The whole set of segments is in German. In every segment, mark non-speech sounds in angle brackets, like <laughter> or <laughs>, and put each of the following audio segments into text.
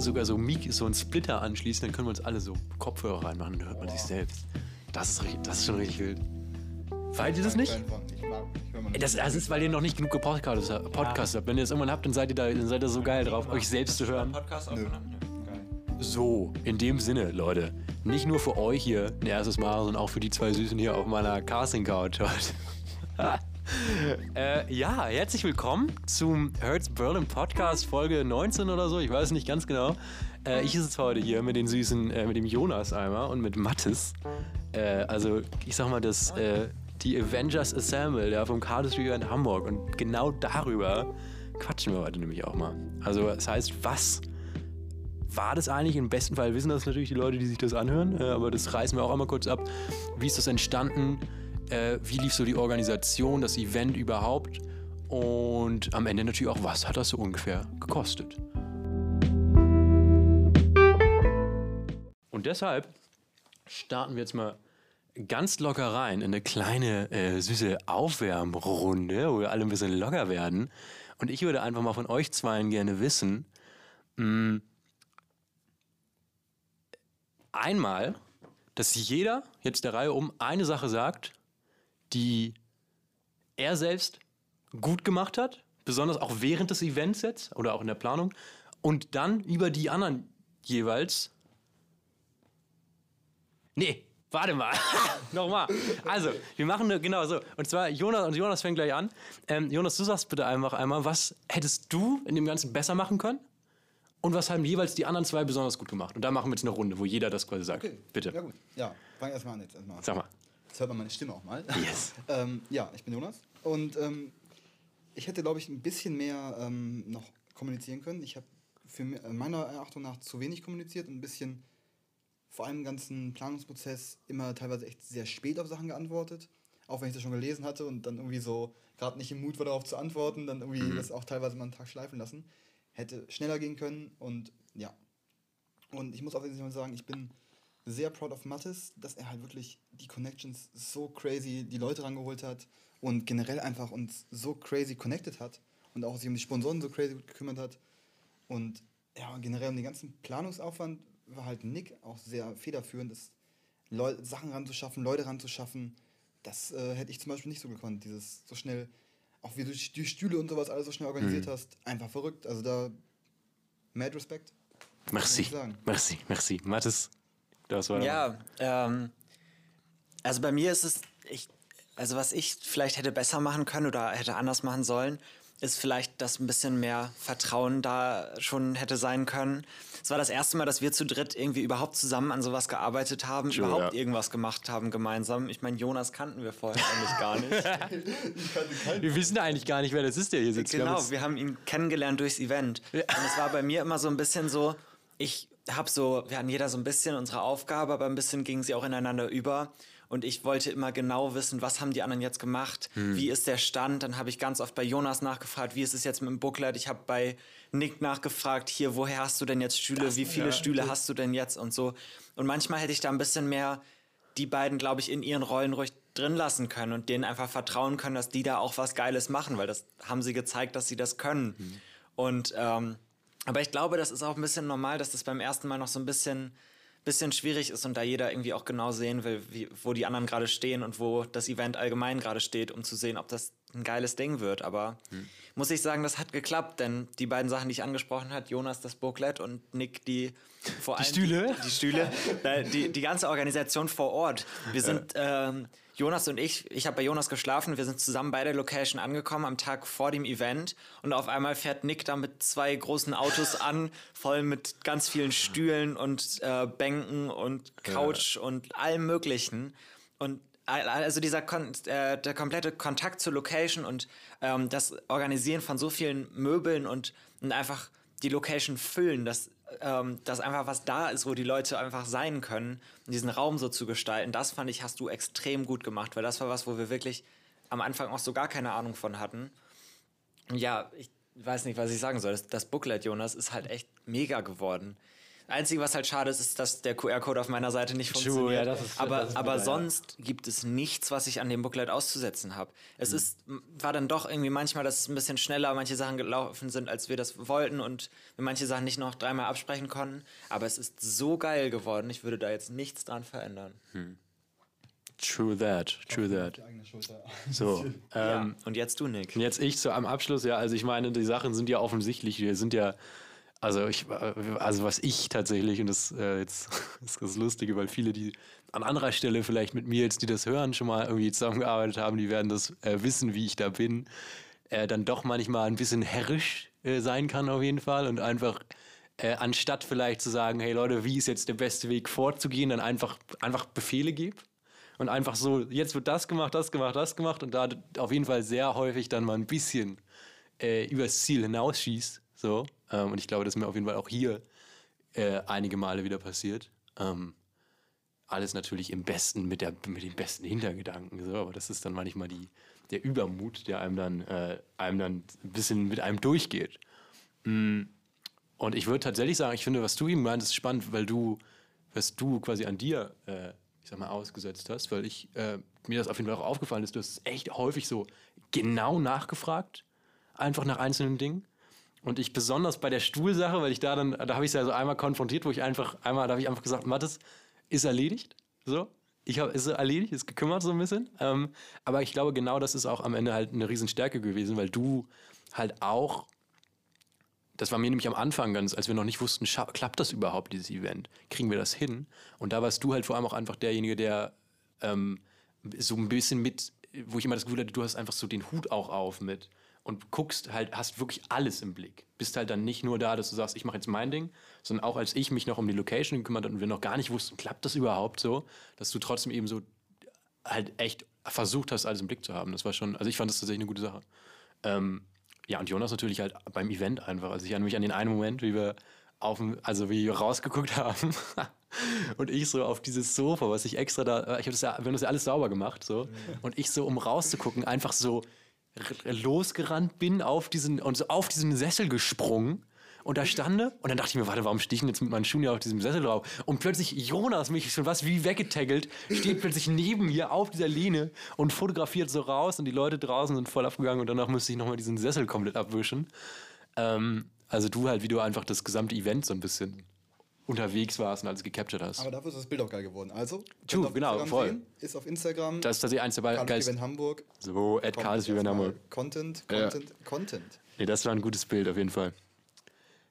sogar so, Mik so einen Splitter anschließen, dann können wir uns alle so Kopfhörer reinmachen, dann hört man sich selbst. Das ist, richtig, das ist schon richtig wild. Feiert ihr das nicht? Ich mag, ich höre mal Das, das ist, weil ihr noch nicht genug Podcasts, Podcasts habt. Wenn ihr das irgendwann habt, dann seid ihr da, dann seid ihr so geil drauf, euch selbst zu hören. Podcast. So, in dem Sinne, Leute. Nicht nur für euch hier ein erstes Mal, sondern auch für die zwei Süßen hier auf meiner Casting-Couch heute. <laughs> äh, ja, herzlich willkommen zum Hertz Berlin Podcast Folge 19 oder so. Ich weiß nicht ganz genau. Äh, ich sitze heute hier mit den Süßen, äh, mit dem Jonas einmal und mit Mattes. Äh, also, ich sag mal, das, äh, die Avengers Assemble ja, vom Cardistry in Hamburg. Und genau darüber quatschen wir heute nämlich auch mal. Also, das heißt, was war das eigentlich? Im besten Fall wissen das natürlich die Leute, die sich das anhören, äh, aber das reißen wir auch einmal kurz ab. Wie ist das entstanden? Äh, wie lief so die Organisation, das Event überhaupt? Und am Ende natürlich auch, was hat das so ungefähr gekostet? Und deshalb starten wir jetzt mal ganz locker rein in eine kleine, äh, süße Aufwärmrunde, wo wir alle ein bisschen locker werden. Und ich würde einfach mal von euch zweien gerne wissen, mh, einmal, dass jeder jetzt der Reihe um eine Sache sagt, die er selbst gut gemacht hat, besonders auch während des Events jetzt oder auch in der Planung, und dann über die anderen jeweils. Nee, warte mal. <laughs> Nochmal. Also, wir machen eine, genau so. Und zwar Jonas und Jonas fängt gleich an. Ähm, Jonas, du sagst bitte einfach einmal, was hättest du in dem Ganzen besser machen können? Und was haben jeweils die anderen zwei besonders gut gemacht? Und da machen wir jetzt eine Runde, wo jeder das quasi sagt. Okay. Bitte. Ja, gut. Ja, fang erstmal an jetzt. Erstmal. Sag mal. Jetzt hört man meine Stimme auch mal. Yes. <laughs> ähm, ja, ich bin Jonas. Und ähm, ich hätte, glaube ich, ein bisschen mehr ähm, noch kommunizieren können. Ich habe für äh, meiner Erachtung nach zu wenig kommuniziert und ein bisschen, vor allem im ganzen Planungsprozess, immer teilweise echt sehr spät auf Sachen geantwortet. Auch wenn ich das schon gelesen hatte und dann irgendwie so gerade nicht im Mut war, darauf zu antworten, dann irgendwie das auch teilweise mal einen Tag schleifen lassen. Hätte schneller gehen können und ja. Und ich muss auch mal sagen, ich bin sehr proud of Mattis, dass er halt wirklich die Connections so crazy, die Leute rangeholt hat und generell einfach uns so crazy connected hat und auch sich um die Sponsoren so crazy gut gekümmert hat. Und ja, generell um den ganzen Planungsaufwand war halt Nick auch sehr federführend, das Leu Sachen ranzuschaffen, Leute ranzuschaffen. Das äh, hätte ich zum Beispiel nicht so gekonnt, dieses so schnell, auch wie du die Stühle und sowas alles so schnell organisiert hast, einfach verrückt. Also da, mad Respekt. Merci. Merci, merci. Mathis, das war. Ja, ähm, also bei mir ist es, ich, also was ich vielleicht hätte besser machen können oder hätte anders machen sollen, ist vielleicht, dass ein bisschen mehr Vertrauen da schon hätte sein können. Es war das erste Mal, dass wir zu dritt irgendwie überhaupt zusammen an sowas gearbeitet haben, True, überhaupt ja. irgendwas gemacht haben gemeinsam. Ich meine, Jonas kannten wir vorher eigentlich gar nicht. <laughs> Wir wissen eigentlich gar nicht, wer das ist, der hier sitzt. Genau, wir haben ihn kennengelernt durchs Event. Und es war bei mir immer so ein bisschen so, ich habe so, wir hatten jeder so ein bisschen unsere Aufgabe, aber ein bisschen gingen sie auch ineinander über. Und ich wollte immer genau wissen, was haben die anderen jetzt gemacht, Hm. wie ist der Stand. Dann habe ich ganz oft bei Jonas nachgefragt, wie ist es jetzt mit dem Booklet. Ich habe bei Nick nachgefragt, hier, woher hast du denn jetzt Stühle, wie viele Stühle hast du denn jetzt und so. Und manchmal hätte ich da ein bisschen mehr die beiden, glaube ich, in ihren Rollen ruhig drin lassen können und denen einfach vertrauen können, dass die da auch was Geiles machen, weil das haben sie gezeigt, dass sie das können. Und ähm, aber ich glaube, das ist auch ein bisschen normal, dass das beim ersten Mal noch so ein bisschen, bisschen schwierig ist und da jeder irgendwie auch genau sehen will, wie, wo die anderen gerade stehen und wo das Event allgemein gerade steht, um zu sehen, ob das ein geiles Ding wird. Aber muss ich sagen, das hat geklappt, denn die beiden Sachen, die ich angesprochen habe, Jonas das Booklet und Nick die vor allem Stühle? Die, die Stühle, <laughs> die, die ganze Organisation vor Ort. Wir sind ähm, Jonas und ich, ich habe bei Jonas geschlafen, wir sind zusammen bei der Location angekommen am Tag vor dem Event und auf einmal fährt Nick da mit zwei großen Autos an, voll mit ganz vielen Stühlen und äh, Bänken und Couch und allem möglichen. Und al- also dieser Kon äh, der komplette Kontakt zur Location und ähm, das Organisieren von so vielen Möbeln und, und einfach die Location füllen, dass, ähm, dass einfach was da ist, wo die Leute einfach sein können, diesen Raum so zu gestalten, das fand ich, hast du extrem gut gemacht, weil das war was, wo wir wirklich am Anfang auch so gar keine Ahnung von hatten. Ja, ich weiß nicht, was ich sagen soll. Das, das Booklet, Jonas, ist halt echt mega geworden. Einzige, was halt schade ist, ist, dass der QR-Code auf meiner Seite nicht True, funktioniert. ja, das ist- aber das ist aber bitter, ja. sonst gibt es nichts, was ich an dem Booklet auszusetzen habe. Mhm. Es ist, war dann doch irgendwie manchmal, dass es ein bisschen schneller manche Sachen gelaufen sind, als wir das wollten und wir manche Sachen nicht noch dreimal absprechen konnten. Aber es ist so geil geworden, ich würde da jetzt nichts dran verändern. True that, true that. <laughs> So, Ja. ähm, Und jetzt du, Nick. Und jetzt ich so am Abschluss, ja, also ich meine, die Sachen sind ja offensichtlich, wir sind ja, also ich, äh, also was ich tatsächlich, und das äh, jetzt <laughs> ist das Lustige, weil viele, die an anderer Stelle vielleicht mit mir jetzt, die das hören, schon mal irgendwie zusammengearbeitet haben, die werden das äh, wissen, wie ich da bin, äh, dann doch manchmal ein bisschen herrisch äh, sein kann auf jeden Fall und einfach äh, anstatt vielleicht zu sagen, hey Leute, wie ist jetzt der beste Weg vorzugehen, dann einfach, einfach Befehle gebe und einfach so, jetzt wird das gemacht, das gemacht, das gemacht und da auf jeden Fall sehr häufig dann mal ein bisschen übers Ziel hinausschießt. So. Ähm, und ich glaube, das ist mir auf jeden Fall auch hier äh, einige Male wieder passiert. Ähm, alles natürlich im besten, mit, der, mit den besten Hintergedanken. So. Aber das ist dann manchmal die, der Übermut, der einem dann, äh, einem dann ein bisschen mit einem durchgeht. Mm. Und ich würde tatsächlich sagen, ich finde, was du eben meintest, ist spannend, weil du, was du quasi an dir, äh, ich sag mal, ausgesetzt hast, weil ich, äh, mir das auf jeden Fall auch aufgefallen ist, du hast echt häufig so genau nachgefragt, einfach nach einzelnen Dingen. Und ich besonders bei der Stuhlsache, weil ich da dann, da habe ich es ja so einmal konfrontiert, wo ich einfach, einmal, da habe ich einfach gesagt, Mathis, ist erledigt. So. Ich habe, ist erledigt, ist gekümmert so ein bisschen. Ähm, aber ich glaube, genau das ist auch am Ende halt eine Riesenstärke gewesen, weil du halt auch das war mir nämlich am Anfang ganz, als wir noch nicht wussten, klappt das überhaupt, dieses Event? Kriegen wir das hin? Und da warst du halt vor allem auch einfach derjenige, der ähm, so ein bisschen mit, wo ich immer das Gefühl hatte, du hast einfach so den Hut auch auf mit und guckst halt, hast wirklich alles im Blick. Bist halt dann nicht nur da, dass du sagst, ich mache jetzt mein Ding, sondern auch als ich mich noch um die Location gekümmert habe und wir noch gar nicht wussten, klappt das überhaupt so, dass du trotzdem eben so halt echt versucht hast, alles im Blick zu haben. Das war schon, also ich fand das tatsächlich eine gute Sache. Ähm, ja, und Jonas natürlich halt beim Event einfach. Also ich erinnere mich an den einen Moment, wie wir auf dem, also wie wir rausgeguckt haben <laughs> und ich so auf dieses Sofa, was ich extra da, ich habe das ja, wir haben das ja alles sauber gemacht, so. Und ich so, um rauszugucken, einfach so losgerannt bin auf diesen, und so auf diesen Sessel gesprungen. Und da stande, und dann dachte ich mir, warte, warum stehe ich denn jetzt mit meinen Schuhen hier auf diesem Sessel drauf? Und plötzlich Jonas, mich schon was wie weggetaggelt, steht plötzlich neben mir auf dieser Lehne und fotografiert so raus und die Leute draußen sind voll abgegangen und danach musste ich nochmal diesen Sessel komplett abwischen. Ähm, also du halt, wie du einfach das gesamte Event so ein bisschen unterwegs warst und alles gecaptured hast. Aber dafür ist das Bild auch geil geworden. Also, True, genau, Instagram voll. Sehen, ist auf Instagram. das ist tatsächlich eins der geilsten. Hamburg. So, Karls wie in Hamburg. Content, Ja. Content, Content. Nee, das war ein gutes Bild auf jeden Fall.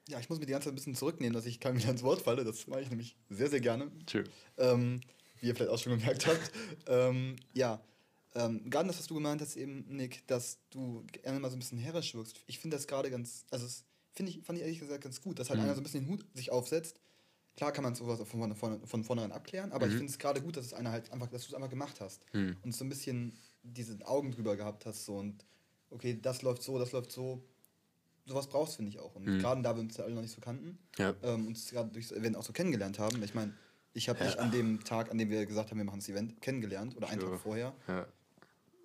Ja, ich muss mich die ganze Zeit ein bisschen zurücknehmen, dass ich keinem wieder ins Wort falle. Das mache ich nämlich sehr, sehr gerne. True. Ähm, wie ihr vielleicht auch schon gemerkt habt. <laughs> ähm, ja, ähm, gerade das, was du gemeint hast eben, Nick, dass du gerne mal so ein bisschen herrisch wirkst. Ich finde das gerade ganz, also das finde ich, fand ich ehrlich gesagt ganz gut, dass halt einer so ein bisschen den Hut sich aufsetzt. Klar kann man sowas von, von, von vornherein abklären, aber ich finde es gerade gut, dass es einer halt einfach, dass du es einfach gemacht hast und so ein bisschen diese Augen drüber gehabt hast so und okay, das läuft so, das läuft so. Sowas brauchst finde ich auch. Und gerade da wir uns ja alle noch nicht so kannten, Ja. ähm, uns gerade durchs Event auch so kennengelernt haben. Ich meine, ich habe dich an dem Tag, an dem wir gesagt haben, wir machen das Event, kennengelernt oder einen Sure. Tag vorher. Ja.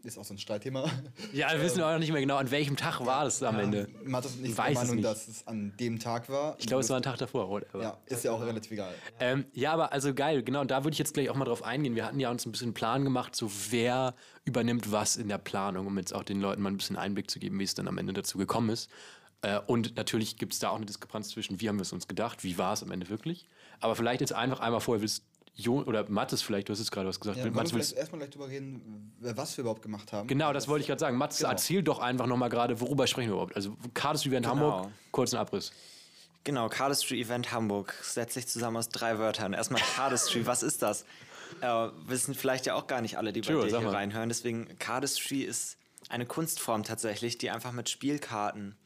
Ist auch so ein Streitthema. Ja, wir wissen auch noch nicht mehr genau, an welchem Tag war das am Ende. Mathis und ich Weiß Meinung, nicht. dass es an dem Tag war. Ich glaube, es war ein Tag davor, oder? Ja, ist ja auch relativ egal. Ähm, ja, aber also geil, genau. Und da würde ich jetzt gleich auch mal drauf eingehen. Wir hatten ja uns ein bisschen einen Plan gemacht, so wer übernimmt was in der Planung, um jetzt auch den Leuten mal ein bisschen Einblick zu geben, wie es dann am Ende dazu gekommen ist. Äh, und natürlich gibt es da auch eine Diskrepanz zwischen, wie haben wir es uns gedacht, wie war es am Ende wirklich. Aber vielleicht jetzt einfach einmal vorher willst Jo oder Mathis vielleicht, du hast jetzt gerade was gesagt. Ja, Mathis, wir vielleicht erstmal gleich drüber reden, was wir überhaupt gemacht haben. genau, das wollte ich gerade sagen. Mathis, Genau. erzähl doch einfach nochmal gerade, worüber sprechen wir überhaupt. Also Cardis Event Genau. Hamburg, kurzen Abriss. Genau, Cardistry Event Hamburg setzt sich zusammen aus drei Wörtern. Erstmal Cardistry, was ist das? Äh, wissen vielleicht ja auch gar nicht alle, die bei Sure, dir sag hier mal. reinhören. Deswegen, Cardistry ist eine Kunstform tatsächlich, die einfach mit Spielkarten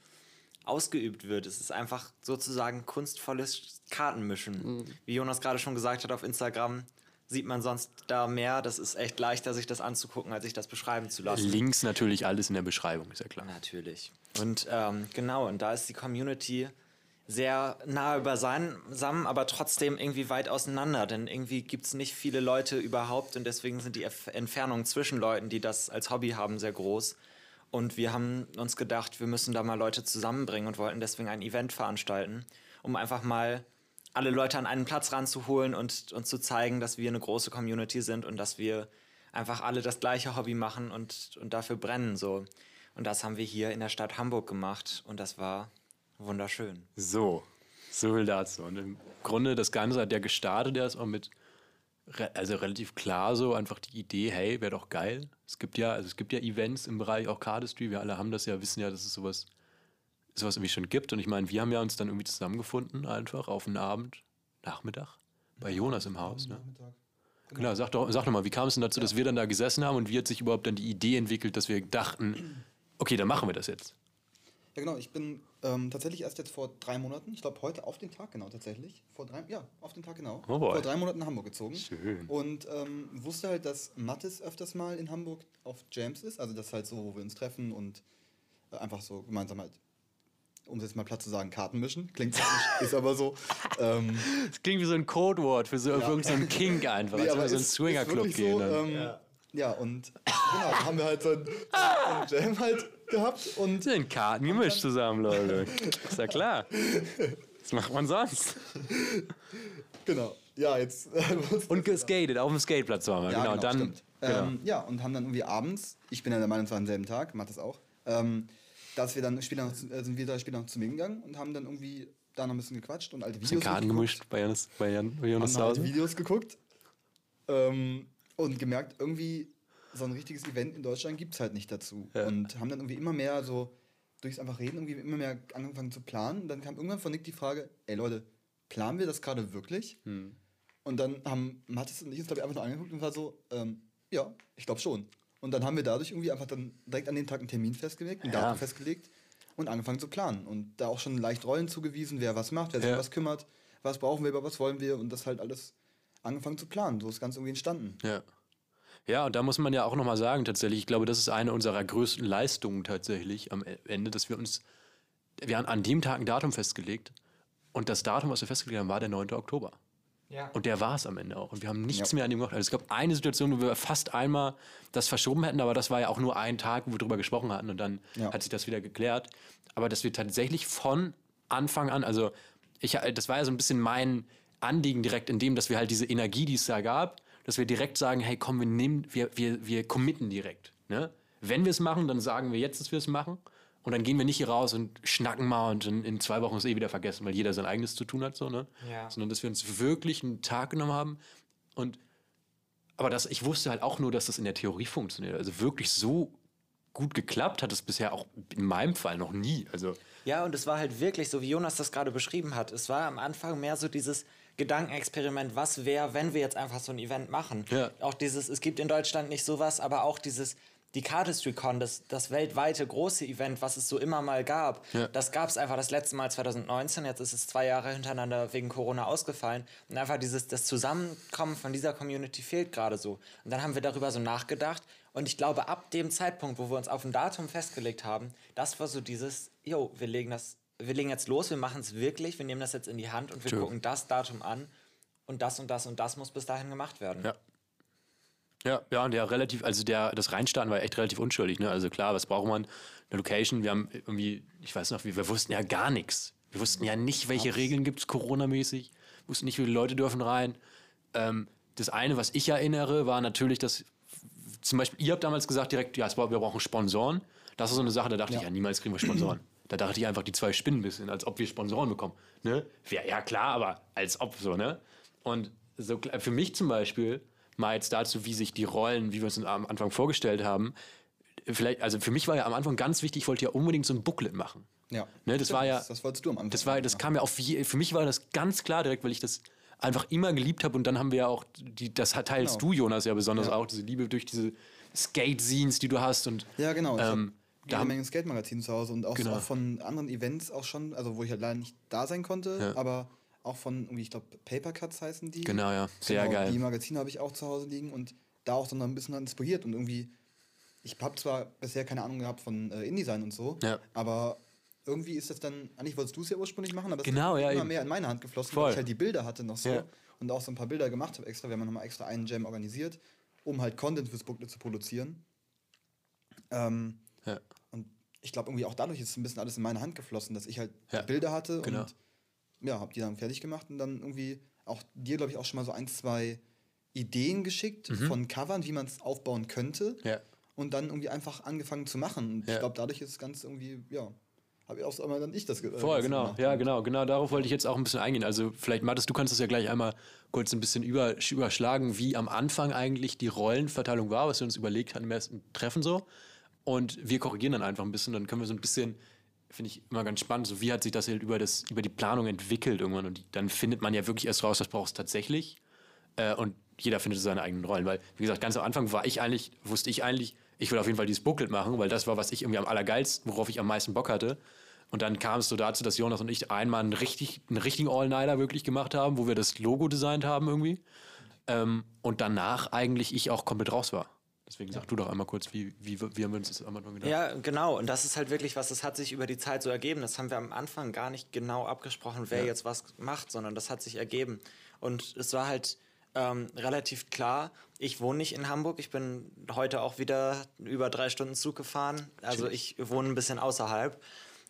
ausgeübt wird. Es ist einfach sozusagen kunstvolles Kartenmischen. Mhm. Wie Jonas gerade schon gesagt hat auf Instagram, sieht man sonst da mehr. Das ist echt leichter, sich das anzugucken, als sich das beschreiben zu lassen. Links natürlich alles in der Beschreibung, ist ja klar. Natürlich. Und ähm, genau, und da ist die Community sehr nah beisammen, aber trotzdem irgendwie weit auseinander. Denn irgendwie gibt es nicht viele Leute überhaupt und deswegen sind die Entfernungen zwischen Leuten, die das als Hobby haben, sehr groß. Und wir haben uns gedacht, wir müssen da mal Leute zusammenbringen und wollten deswegen ein Event veranstalten, um einfach mal alle Leute an einen Platz ranzuholen und, und zu zeigen, dass wir eine große Community sind und dass wir einfach alle das gleiche Hobby machen und, und dafür brennen. So. Und das haben wir hier in der Stadt Hamburg gemacht und das war wunderschön. So, so viel dazu. Und im Grunde, das Ganze hat ja gestartet auch mit, also relativ klar so, einfach die Idee, hey, wäre doch geil. Es gibt ja, also es gibt ja Events im Bereich auch Cardistry, wir alle haben das ja, wissen ja, dass es sowas, sowas irgendwie schon gibt. Und ich meine, wir haben ja uns dann irgendwie zusammengefunden, einfach auf einen Abend, Nachmittag, bei Jonas im Haus. Ne? Nachmittag. Genau, sag doch, sag doch mal, wie kam es denn dazu, dass wir dann da gesessen haben und wie hat sich überhaupt dann die Idee entwickelt, dass wir dachten, okay, dann machen wir das jetzt. Ja, genau. Ich bin ähm, tatsächlich erst jetzt vor drei Monaten, ich glaube heute auf den Tag genau tatsächlich, vor drei, ja, auf den Tag genau, Oh vor drei Monaten nach Hamburg gezogen. Schön. Und ähm, wusste halt, dass Mattes öfters mal in Hamburg auf Jams ist, also das ist halt so, wo wir uns treffen und äh, einfach so gemeinsam halt, um es jetzt mal platt zu sagen, Karten mischen. Klingt zwar nicht, <laughs> ist aber so. Ähm, Das klingt wie so ein Codewort für so für irgendeinen Kink einfach, <laughs> Nee, als so einen Swingerclub gehen. So, ähm, ja. und genau, da haben wir halt so ein, ein Jam halt gehabt und Wir sind Karten gemischt zusammen, Leute. Ist ja klar. Was macht man sonst? genau, ja, jetzt. Und geskatet, auf dem Skateplatz waren wir. ja, genau, dann. stimmt. Genau. Ähm, ja, und haben dann irgendwie abends, ich bin ja der Meinung, es war am selben Tag, macht das auch, ähm, dass wir dann später noch, äh, sind wir drei später noch zu mir gegangen und haben dann irgendwie da noch ein bisschen gequatscht und alte Videos Karten gemischt bei Jonas, bei Jan, bei Jonas haben Hause. Videos geguckt ähm, und gemerkt, irgendwie so ein richtiges Event in Deutschland gibt es halt nicht dazu. Ja. Und haben dann irgendwie immer mehr so, durchs einfach reden, irgendwie immer mehr angefangen zu planen. Und dann kam irgendwann von Nick die Frage, ey Leute, planen wir das gerade wirklich? Hm. Und dann haben Mathis und ich uns, glaube ich, einfach nur angeguckt und war so, ähm, ja, ich glaube schon. Und dann haben wir dadurch irgendwie einfach dann direkt an dem Tag einen Termin festgelegt, ein Ja. Datum festgelegt und angefangen zu planen. Und da auch schon leicht Rollen zugewiesen, wer was macht, wer sich Ja. um was kümmert, was brauchen wir, über was wollen wir und das halt alles angefangen zu planen. So ist das Ganze irgendwie entstanden. Ja. Ja, und da muss man ja auch nochmal sagen, tatsächlich, ich glaube, das ist eine unserer größten Leistungen tatsächlich am Ende, dass wir uns, wir haben an dem Tag ein Datum festgelegt und das Datum, was wir festgelegt haben, war der 9. Oktober. Ja. Und der war es am Ende auch. Und wir haben nichts Ja. mehr an dem gemacht. Also es gab eine Situation, wo wir fast einmal das verschoben hätten, aber das war ja auch nur ein Tag, wo wir drüber gesprochen hatten und dann Ja. hat sich das wieder geklärt. Aber dass wir tatsächlich von Anfang an, also ich, das war ja so ein bisschen mein Anliegen direkt in dem, dass wir halt diese Energie, die es da gab, dass wir direkt sagen, hey komm, wir nehmen, wir, wir, wir committen direkt. Ne? Wenn wir es machen, dann sagen wir jetzt, dass wir es machen. Und dann gehen wir nicht hier raus und schnacken mal und in, in zwei Wochen ist eh wieder vergessen, weil jeder sein eigenes zu tun hat, so, ne? Ja. Sondern dass wir uns wirklich einen Tag genommen haben und aber das, ich wusste halt auch nur, dass das in der Theorie funktioniert. Also wirklich so gut geklappt hat es bisher auch in meinem Fall noch nie. Also Ja, und es war halt wirklich so, wie Jonas das gerade beschrieben hat. Es war am Anfang mehr so dieses Gedankenexperiment, was wäre, wenn wir jetzt einfach so ein Event machen. Ja. Auch dieses, es gibt in Deutschland nicht sowas, aber auch dieses, die CardistryCon, das, das weltweite große Event, was es so immer mal gab, Ja. das gab es einfach das letzte Mal 2019, jetzt ist es zwei Jahre hintereinander wegen Corona ausgefallen. Und einfach dieses, das Zusammenkommen von dieser Community fehlt gerade so. Und dann haben wir darüber so nachgedacht und ich glaube, ab dem Zeitpunkt, wo wir uns auf ein Datum festgelegt haben, das war so dieses, jo, wir legen das, wir legen jetzt los, wir machen es wirklich, wir nehmen das jetzt in die Hand und wir True. gucken das Datum an und das und das und das muss bis dahin gemacht werden. Ja. Ja, ja, und der relativ, also der, das Reinstarten war echt relativ unschuldig, ne? Also klar, was braucht man? Eine Location, wir haben irgendwie, ich weiß noch, wir, wir wussten ja gar nichts. Wir wussten ja nicht, welche Regeln gibt es Corona-mäßig, wussten nicht, wie viele Leute dürfen rein. Ähm, das eine, was ich erinnere, war natürlich, dass zum Beispiel, ihr habt damals gesagt direkt, ja, wir brauchen Sponsoren. Das ist so eine Sache, da dachte ich, ja, niemals kriegen wir Sponsoren. Da dachte ich einfach, die zwei spinnen ein bisschen, als ob wir Sponsoren bekommen. Ne? Wär, ja, klar, aber als ob so, ne? Und so, für mich zum Beispiel, mal jetzt dazu, wie sich die Rollen, wie wir uns am Anfang vorgestellt haben, vielleicht, also für mich war ja am Anfang ganz wichtig, ich wollte ja unbedingt so ein Booklet machen. Ja. Ne, das war ja, Das, das wolltest du am Anfang. das war, das kam ja auf je, für mich war das ganz klar direkt, weil ich das einfach immer geliebt habe und dann haben wir ja auch die, das teilst Genau. du Jonas ja besonders Ja. auch diese Liebe durch diese Skate-Scenes, die du hast und Ja, genau. Ähm, jede Menge Skate-Magazine zu Hause und auch, Genau. auch von anderen Events auch schon, also wo ich halt leider nicht da sein konnte, Ja. aber auch von irgendwie, ich glaube, Paper Cuts heißen die. Genau, ja. Sehr geil. Die Magazine habe ich auch zu Hause liegen und da auch so noch ein bisschen inspiriert und irgendwie, ich habe zwar bisher keine Ahnung gehabt von äh, InDesign und so, Ja. aber irgendwie ist das dann, eigentlich wolltest du es ja ursprünglich machen, aber es Genau, ist ja, immer eben. mehr in meine Hand geflossen, Voll. weil ich halt die Bilder hatte noch so Ja. und auch so ein paar Bilder gemacht habe extra. Wir haben nochmal extra einen Jam organisiert, um halt Content fürs Booklet zu produzieren. Ähm, ja. Ich glaube, irgendwie auch dadurch ist ein bisschen alles in meine Hand geflossen, dass ich halt Ja, Bilder hatte genau. und ja, habe die dann fertig gemacht und dann irgendwie auch dir, glaube ich, auch schon mal so ein, zwei Ideen geschickt von Covern, wie man es aufbauen könnte. Mhm. Ja. Und dann irgendwie einfach angefangen zu machen. Und Ja. ich glaube, dadurch ist das Ganze irgendwie, ja, habe ich auch einmal dann ich das ge- äh, Voll, genau. gemacht. Ja, genau. Genau darauf wollte ich jetzt auch ein bisschen eingehen. Also vielleicht, Mathis, du kannst das ja gleich einmal kurz ein bisschen über, überschlagen, wie am Anfang eigentlich die Rollenverteilung war, was wir uns überlegt hatten im ersten Treffen so. Und wir korrigieren dann einfach ein bisschen. Dann können wir so ein bisschen, finde ich immer ganz spannend, so wie hat sich das halt über, das, über die Planung entwickelt irgendwann. Und dann findet man ja wirklich erst raus, was brauchst du tatsächlich. Äh, und jeder findet seine eigenen Rollen. Weil, wie gesagt, ganz am Anfang war ich eigentlich, wusste ich eigentlich, ich will auf jeden Fall dieses Booklet machen, weil das war, was ich irgendwie am allergeilsten, worauf ich am meisten Bock hatte. Und dann kam es so dazu, dass Jonas und ich einmal einen, richtig, einen richtigen All-Nighter wirklich gemacht haben, wo wir das Logo designt haben irgendwie. Ähm, und danach eigentlich ich auch komplett raus war. Deswegen sag du doch einmal kurz, wie, wie, wie haben wir uns das am Anfang gedacht? Ja, genau. Und das ist halt wirklich was, das hat sich über die Zeit so ergeben. Das haben wir am Anfang gar nicht genau abgesprochen, wer Ja. jetzt was macht, sondern das hat sich ergeben. Und es war halt ähm, relativ klar, ich wohne nicht in Hamburg. Ich bin heute auch wieder über drei Stunden Zug gefahren. Also ich wohne ein bisschen außerhalb.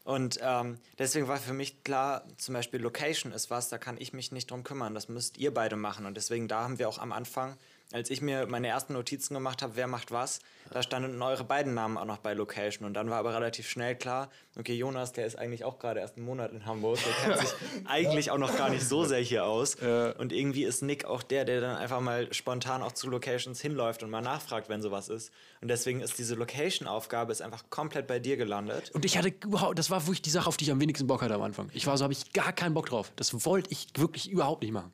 Und ähm, deswegen war für mich klar, zum Beispiel Location ist was, da kann ich mich nicht drum kümmern. Das müsst ihr beide machen. Und deswegen da haben wir auch am Anfang, als ich mir meine ersten Notizen gemacht habe, wer macht was, da standen eure beiden Namen auch noch bei Location. Und dann war aber relativ schnell klar, okay, Jonas, der ist eigentlich auch gerade erst einen Monat in Hamburg, der kennt sich <laughs> eigentlich auch noch gar nicht so sehr hier aus. Und irgendwie ist Nick auch der, der dann einfach mal spontan auch zu Locations hinläuft und mal nachfragt, wenn sowas ist. Und deswegen ist diese Location-Aufgabe ist einfach komplett bei dir gelandet. Und ich hatte überhaupt, das war wirklich die Sache, auf die ich am wenigsten Bock hatte am Anfang. Ich war so, habe ich gar keinen Bock drauf. Das wollte ich wirklich überhaupt nicht machen.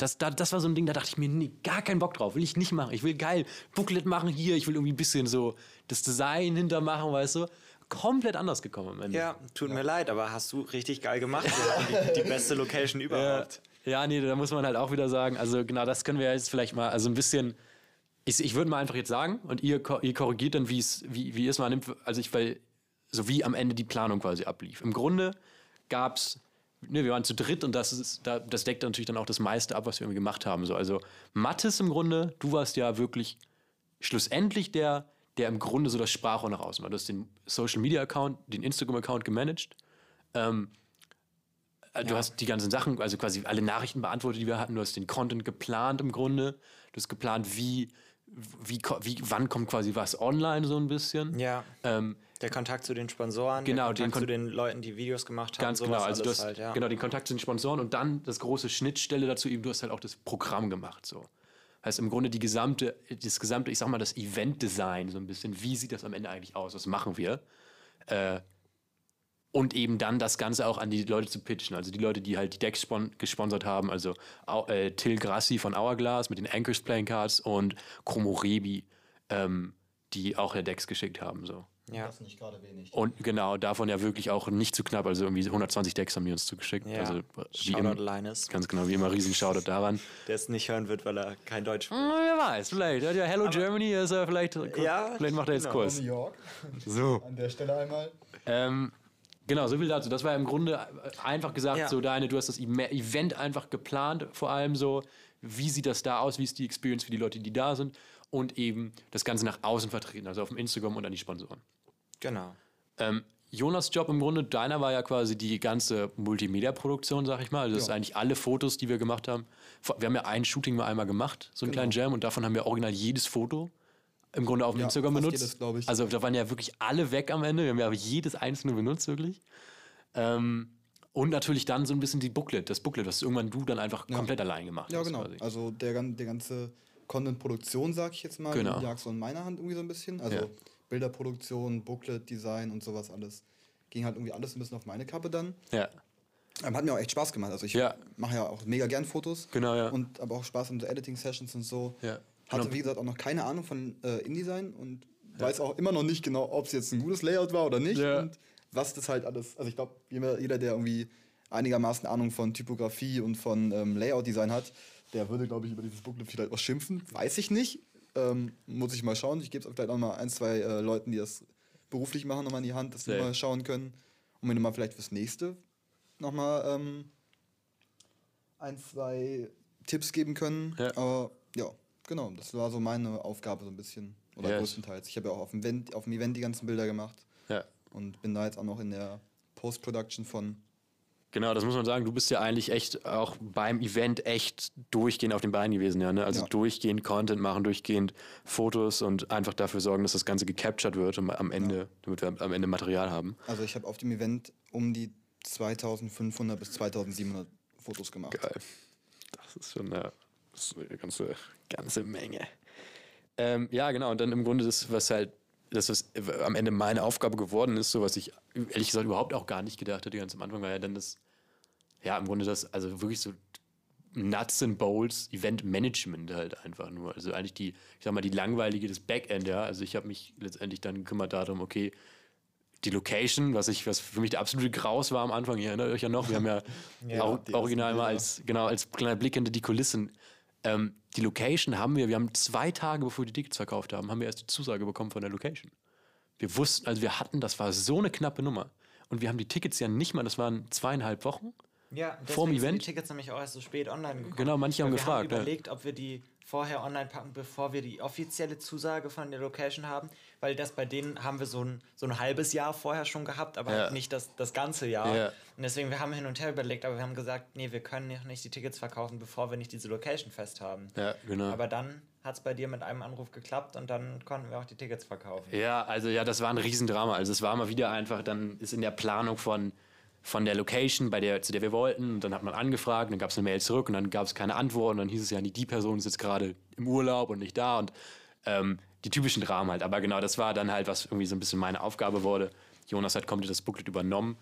Das, da, das war so ein Ding, da dachte ich mir, nee, gar keinen Bock drauf, will ich nicht machen. Ich will geil Booklet machen hier, ich will irgendwie ein bisschen so das Design hintermachen, weißt du. Komplett anders gekommen am Ende. Ja, tut mir leid, aber hast du richtig geil gemacht. Die, die beste Location <laughs> Ja, überhaupt. ja, nee, da muss man halt auch wieder sagen, also genau das können wir jetzt vielleicht mal, also ein bisschen, ich, ich würde mal einfach jetzt sagen und ihr, ihr korrigiert dann, wie es, wie, wie ihr es mal nimmt, also ich, weil, so wie am Ende die Planung quasi ablief. Im Grunde gab es, ne, wir waren zu dritt und das, ist, da, das deckt natürlich dann auch das meiste ab, was wir irgendwie gemacht haben. So. Also Mathis im Grunde, du warst ja wirklich schlussendlich der, der im Grunde so das Sprachrohr nach außen war. Du hast den Social Media Account, den Instagram Account gemanagt. Ähm, äh, Du hast die ganzen Sachen, also quasi alle Nachrichten beantwortet, die wir hatten. Du hast den Content geplant im Grunde. Du hast geplant, wie, wie, wie wann kommt quasi was online so ein bisschen. Ja. Ähm, Der Kontakt zu den Sponsoren, Genau, der den Kontakt zu Kon- den Leuten, die Videos gemacht haben, Ganz genau, also du hast halt, ja. genau den Kontakt zu den Sponsoren und dann das große Schnittstelle dazu eben, du hast halt auch das Programm gemacht so. Heißt im Grunde die gesamte, das gesamte, ich sag mal, das Event-Design so ein bisschen, wie sieht das am Ende eigentlich aus, was machen wir? Äh, und eben dann das Ganze auch an die Leute zu pitchen, also die Leute, die halt die Decks spon gesponsert haben, also äh, Till Grassi von Hourglass mit den Anchors Playing Cards und Chromo Rebi, ähm, die auch ja Decks geschickt haben so. Ja. Das ist nicht gerade wenig. Und genau, davon ja wirklich auch nicht zu knapp. Also irgendwie 120 Decks haben die uns zugeschickt. Ja. Also wie Shoutout immer, Linus, ganz genau, wie immer, riesen Shoutout daran. der es nicht hören wird, weil er kein Deutsch spricht. Hm, wer weiß, vielleicht. Ja, Hello Germany ist er vielleicht, Ja, vielleicht macht er jetzt genau. Kurs. New York, So. an der Stelle einmal. Ähm, genau, so viel dazu. Das war im Grunde einfach gesagt, Ja. so deine, du hast das Event einfach geplant, vor allem so, wie sieht das da aus, wie ist die Experience für die Leute, die da sind und eben das Ganze nach außen vertreten, also auf dem Instagram und an die Sponsoren. Genau. Ähm, Jonas Job im Grunde, deiner war ja quasi die ganze Multimedia-Produktion, sag ich mal. Also das Ja. ist eigentlich alle Fotos, die wir gemacht haben. Wir haben ja ein Shooting mal einmal gemacht, so einen Genau. kleinen Jam, und davon haben wir original jedes Foto im Grunde auf dem Ja, Instagram benutzt. jedes. Also da waren ja wirklich alle weg am Ende. Wir haben ja jedes einzelne benutzt, wirklich. Ähm, und natürlich dann so ein bisschen die Booklet, das Booklet, was irgendwann du dann einfach Ja. komplett allein gemacht Ja, hast. genau. Quasi. Also der, der ganze Content-Produktion, sag ich jetzt mal, Genau. lag so in meiner Hand irgendwie so ein bisschen. Also Ja. Bilderproduktion, Booklet, Design und sowas alles. Ging halt irgendwie alles ein bisschen auf meine Kappe dann. Ja, Ähm, hat mir auch echt Spaß gemacht. Also ich Ja. mache ja auch mega gern Fotos. Genau, ja. Und aber auch Spaß an so Editing-Sessions und so. Ja. Hatte, Genau. wie gesagt, auch noch keine Ahnung von äh, InDesign und weiß auch immer noch nicht genau, ob es jetzt ein gutes Layout war oder nicht. Ja. Und was das halt alles. Also ich glaube, jeder, der irgendwie einigermaßen Ahnung von Typografie und von ähm, Layout-Design hat, der würde, glaube ich, über dieses Booklet vielleicht auch schimpfen. Weiß ich nicht. Ähm, muss ich mal schauen. Ich gebe es auch vielleicht auch mal ein, zwei äh, Leuten, die das beruflich machen, nochmal in die Hand, dass sie Sehr. mal schauen können. Und mir nochmal vielleicht fürs nächste nochmal ähm, ein, zwei Tipps geben können. Ja. Aber ja, genau, das war so meine Aufgabe so ein bisschen. Oder Yes. größtenteils. Ich habe ja auch auf dem, Event, auf dem Event die ganzen Bilder gemacht ja. und bin da jetzt auch noch in der Post-Production von Genau, das muss man sagen. Du bist ja eigentlich echt auch beim Event echt durchgehend auf den Beinen gewesen, ja. Ne? Also Ja. durchgehend Content machen, durchgehend Fotos und einfach dafür sorgen, dass das Ganze gecaptured wird und am Ende, damit wir am Ende Material haben. Also ich habe auf dem Event um die 2500 bis 2700 Fotos gemacht. Geil. Das ist schon eine, ist eine ganze, ganze Menge. Ähm, ja, genau. Und dann im Grunde das, was halt, das, was am Ende meine Aufgabe geworden ist, so was ich ehrlich gesagt überhaupt auch gar nicht gedacht hätte, ganz am Anfang war ja dann das, ja, im Grunde das, also wirklich so Nuts and Bolts Event Management halt einfach nur. Also eigentlich die, ich sag mal, die langweilige, das Backend, ja. Also ich habe mich letztendlich dann gekümmert darum, okay, die Location, was ich, was für mich der absolute Graus war am Anfang, ihr erinnert euch ja noch, wir haben ja, <laughs> Ja, auch, original mal als, genau, als kleiner Blick hinter die Kulissen. Ähm, die Location haben wir, wir haben zwei Tage, bevor wir die Tickets verkauft haben, haben wir erst die Zusage bekommen von der Location. Wir wussten, also wir hatten, das war so eine knappe Nummer. Und wir haben die Tickets ja nicht mal, das waren zweieinhalb Wochen. Ja, deswegen sind Event? die Tickets nämlich auch erst so spät online gekommen. Genau, manche haben wir gefragt, Haben ja. überlegt, ob wir die vorher online packen, bevor wir die offizielle Zusage von der Location haben, weil das bei denen haben wir so ein, so ein halbes Jahr vorher schon gehabt, aber Ja. halt nicht das, das ganze Jahr. Ja. Und deswegen, wir haben hin und her überlegt, aber wir haben gesagt, nee, wir können noch nicht die Tickets verkaufen, bevor wir nicht diese Location fest haben. Ja, genau. Aber dann hat es bei dir mit einem Anruf geklappt und dann konnten wir auch die Tickets verkaufen. Ja, also ja, das war ein Riesendrama. Also es war mal wieder einfach, dann ist in der Planung von, von der Location, bei der, zu der wir wollten, und dann hat man angefragt, dann gab es eine Mail zurück und dann gab es keine Antwort und dann hieß es ja, nee, die Person ist jetzt gerade im Urlaub und nicht da und ähm, die typischen Dramen halt. Aber genau, das war dann halt, was irgendwie so ein bisschen meine Aufgabe wurde. Jonas hat komplett das Booklet übernommen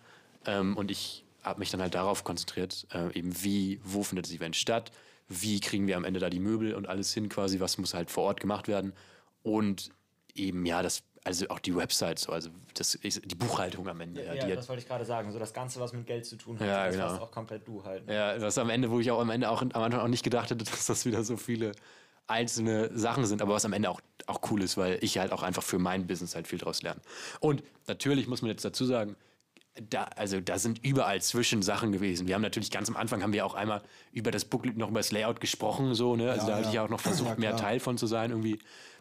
ähm, und ich habe mich dann halt darauf konzentriert, äh, eben wie, wo findet das Event statt, wie kriegen wir am Ende da die Möbel und alles hin quasi, was muss halt vor Ort gemacht werden und eben, ja, das, also auch die Website, so, also das ist die Buchhaltung am Ende. Ja, Ja, das wollte ich gerade sagen. So das Ganze, was mit Geld zu tun hat, Ja, das genau. auch komplett du halt. ne? ja, was am Ende, wo ich auch am Ende auch am Anfang auch nicht gedacht hätte, <laughs> dass das wieder so viele einzelne Sachen sind, aber was am Ende auch, auch cool ist, weil ich halt auch einfach für mein Business halt viel draus lerne. Und natürlich muss man jetzt dazu sagen, da, also da sind überall Zwischensachen gewesen. Wir haben natürlich ganz am Anfang haben wir auch einmal über das Booklet noch über das Layout gesprochen, so, ne? Also Ja, da habe ja. ich ja auch noch versucht, Ja, mehr. Teil von zu sein, irgendwie,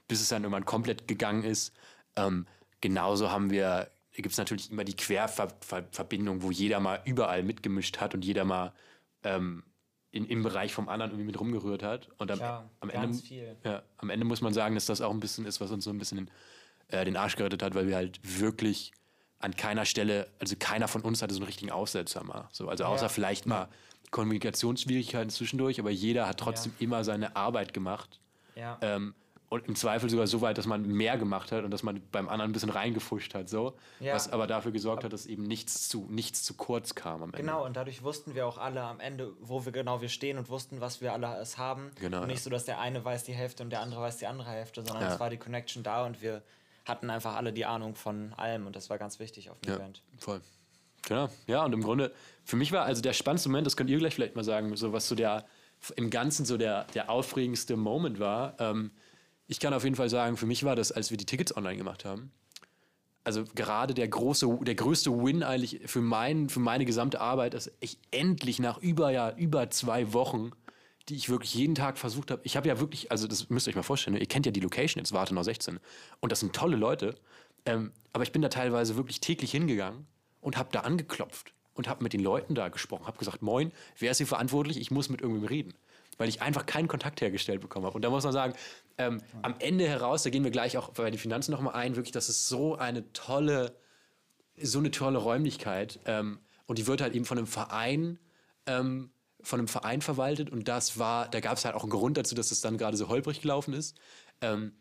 bis es dann irgendwann komplett gegangen ist. Ähm, genauso haben wir, gibt es natürlich immer die Querverbindung, wo jeder mal überall mitgemischt hat und jeder mal ähm, in, im Bereich vom anderen irgendwie mit rumgerührt hat. Und am, Ja, am, Ende. Ja, am Ende muss man sagen, dass das auch ein bisschen ist, was uns so ein bisschen äh, den Arsch gerettet hat, weil wir halt wirklich an keiner Stelle, also keiner von uns hatte so einen richtigen Aussetzer mal. So, also außer Ja. vielleicht mal Kommunikationsschwierigkeiten zwischendurch, aber jeder hat trotzdem immer seine Arbeit gemacht. Ja. Ähm, und im Zweifel sogar so weit, dass man mehr gemacht hat und dass man beim anderen ein bisschen reingefuscht hat, so. Ja. Was aber dafür gesorgt hat, dass eben nichts zu, nichts zu kurz kam am Ende. Genau, und dadurch wussten wir auch alle am Ende, wo wir genau wir stehen und wussten, was wir alle es haben. Genau, und nicht ja. so, dass der eine weiß die Hälfte und der andere weiß die andere Hälfte, sondern Ja. es war die Connection da und wir hatten einfach alle die Ahnung von allem und das war ganz wichtig auf dem Ja, Event. voll. Genau. Ja, und im Grunde, für mich war also der spannendste Moment, das könnt ihr gleich vielleicht mal sagen, so was so der im Ganzen so der, der aufregendste Moment war. Ähm, ich kann auf jeden Fall sagen, für mich war das, als wir die Tickets online gemacht haben. Also gerade der große, der größte Win eigentlich für, mein, für meine gesamte Arbeit, dass ich endlich nach über, ja, über zwei Wochen, die ich wirklich jeden Tag versucht habe, ich habe ja wirklich, also das müsst ihr euch mal vorstellen, ihr kennt ja die Location jetzt, Warte noch 16. Und das sind tolle Leute. Ähm, aber ich bin da teilweise wirklich täglich hingegangen und habe da angeklopft und habe mit den Leuten da gesprochen, habe gesagt, moin, wer ist hier verantwortlich? Ich muss mit irgendwem reden. Weil ich einfach keinen Kontakt hergestellt bekommen habe. Und da muss man sagen, ähm, am Ende heraus, da gehen wir gleich auch bei den Finanzen nochmal ein, wirklich, das ist so eine tolle, so eine tolle Räumlichkeit. Ähm, und die wird halt eben von einem Verein, ähm, von einem Verein verwaltet. Und das war, da gab es halt auch einen Grund dazu, dass es dann gerade so holprig gelaufen ist. Ähm,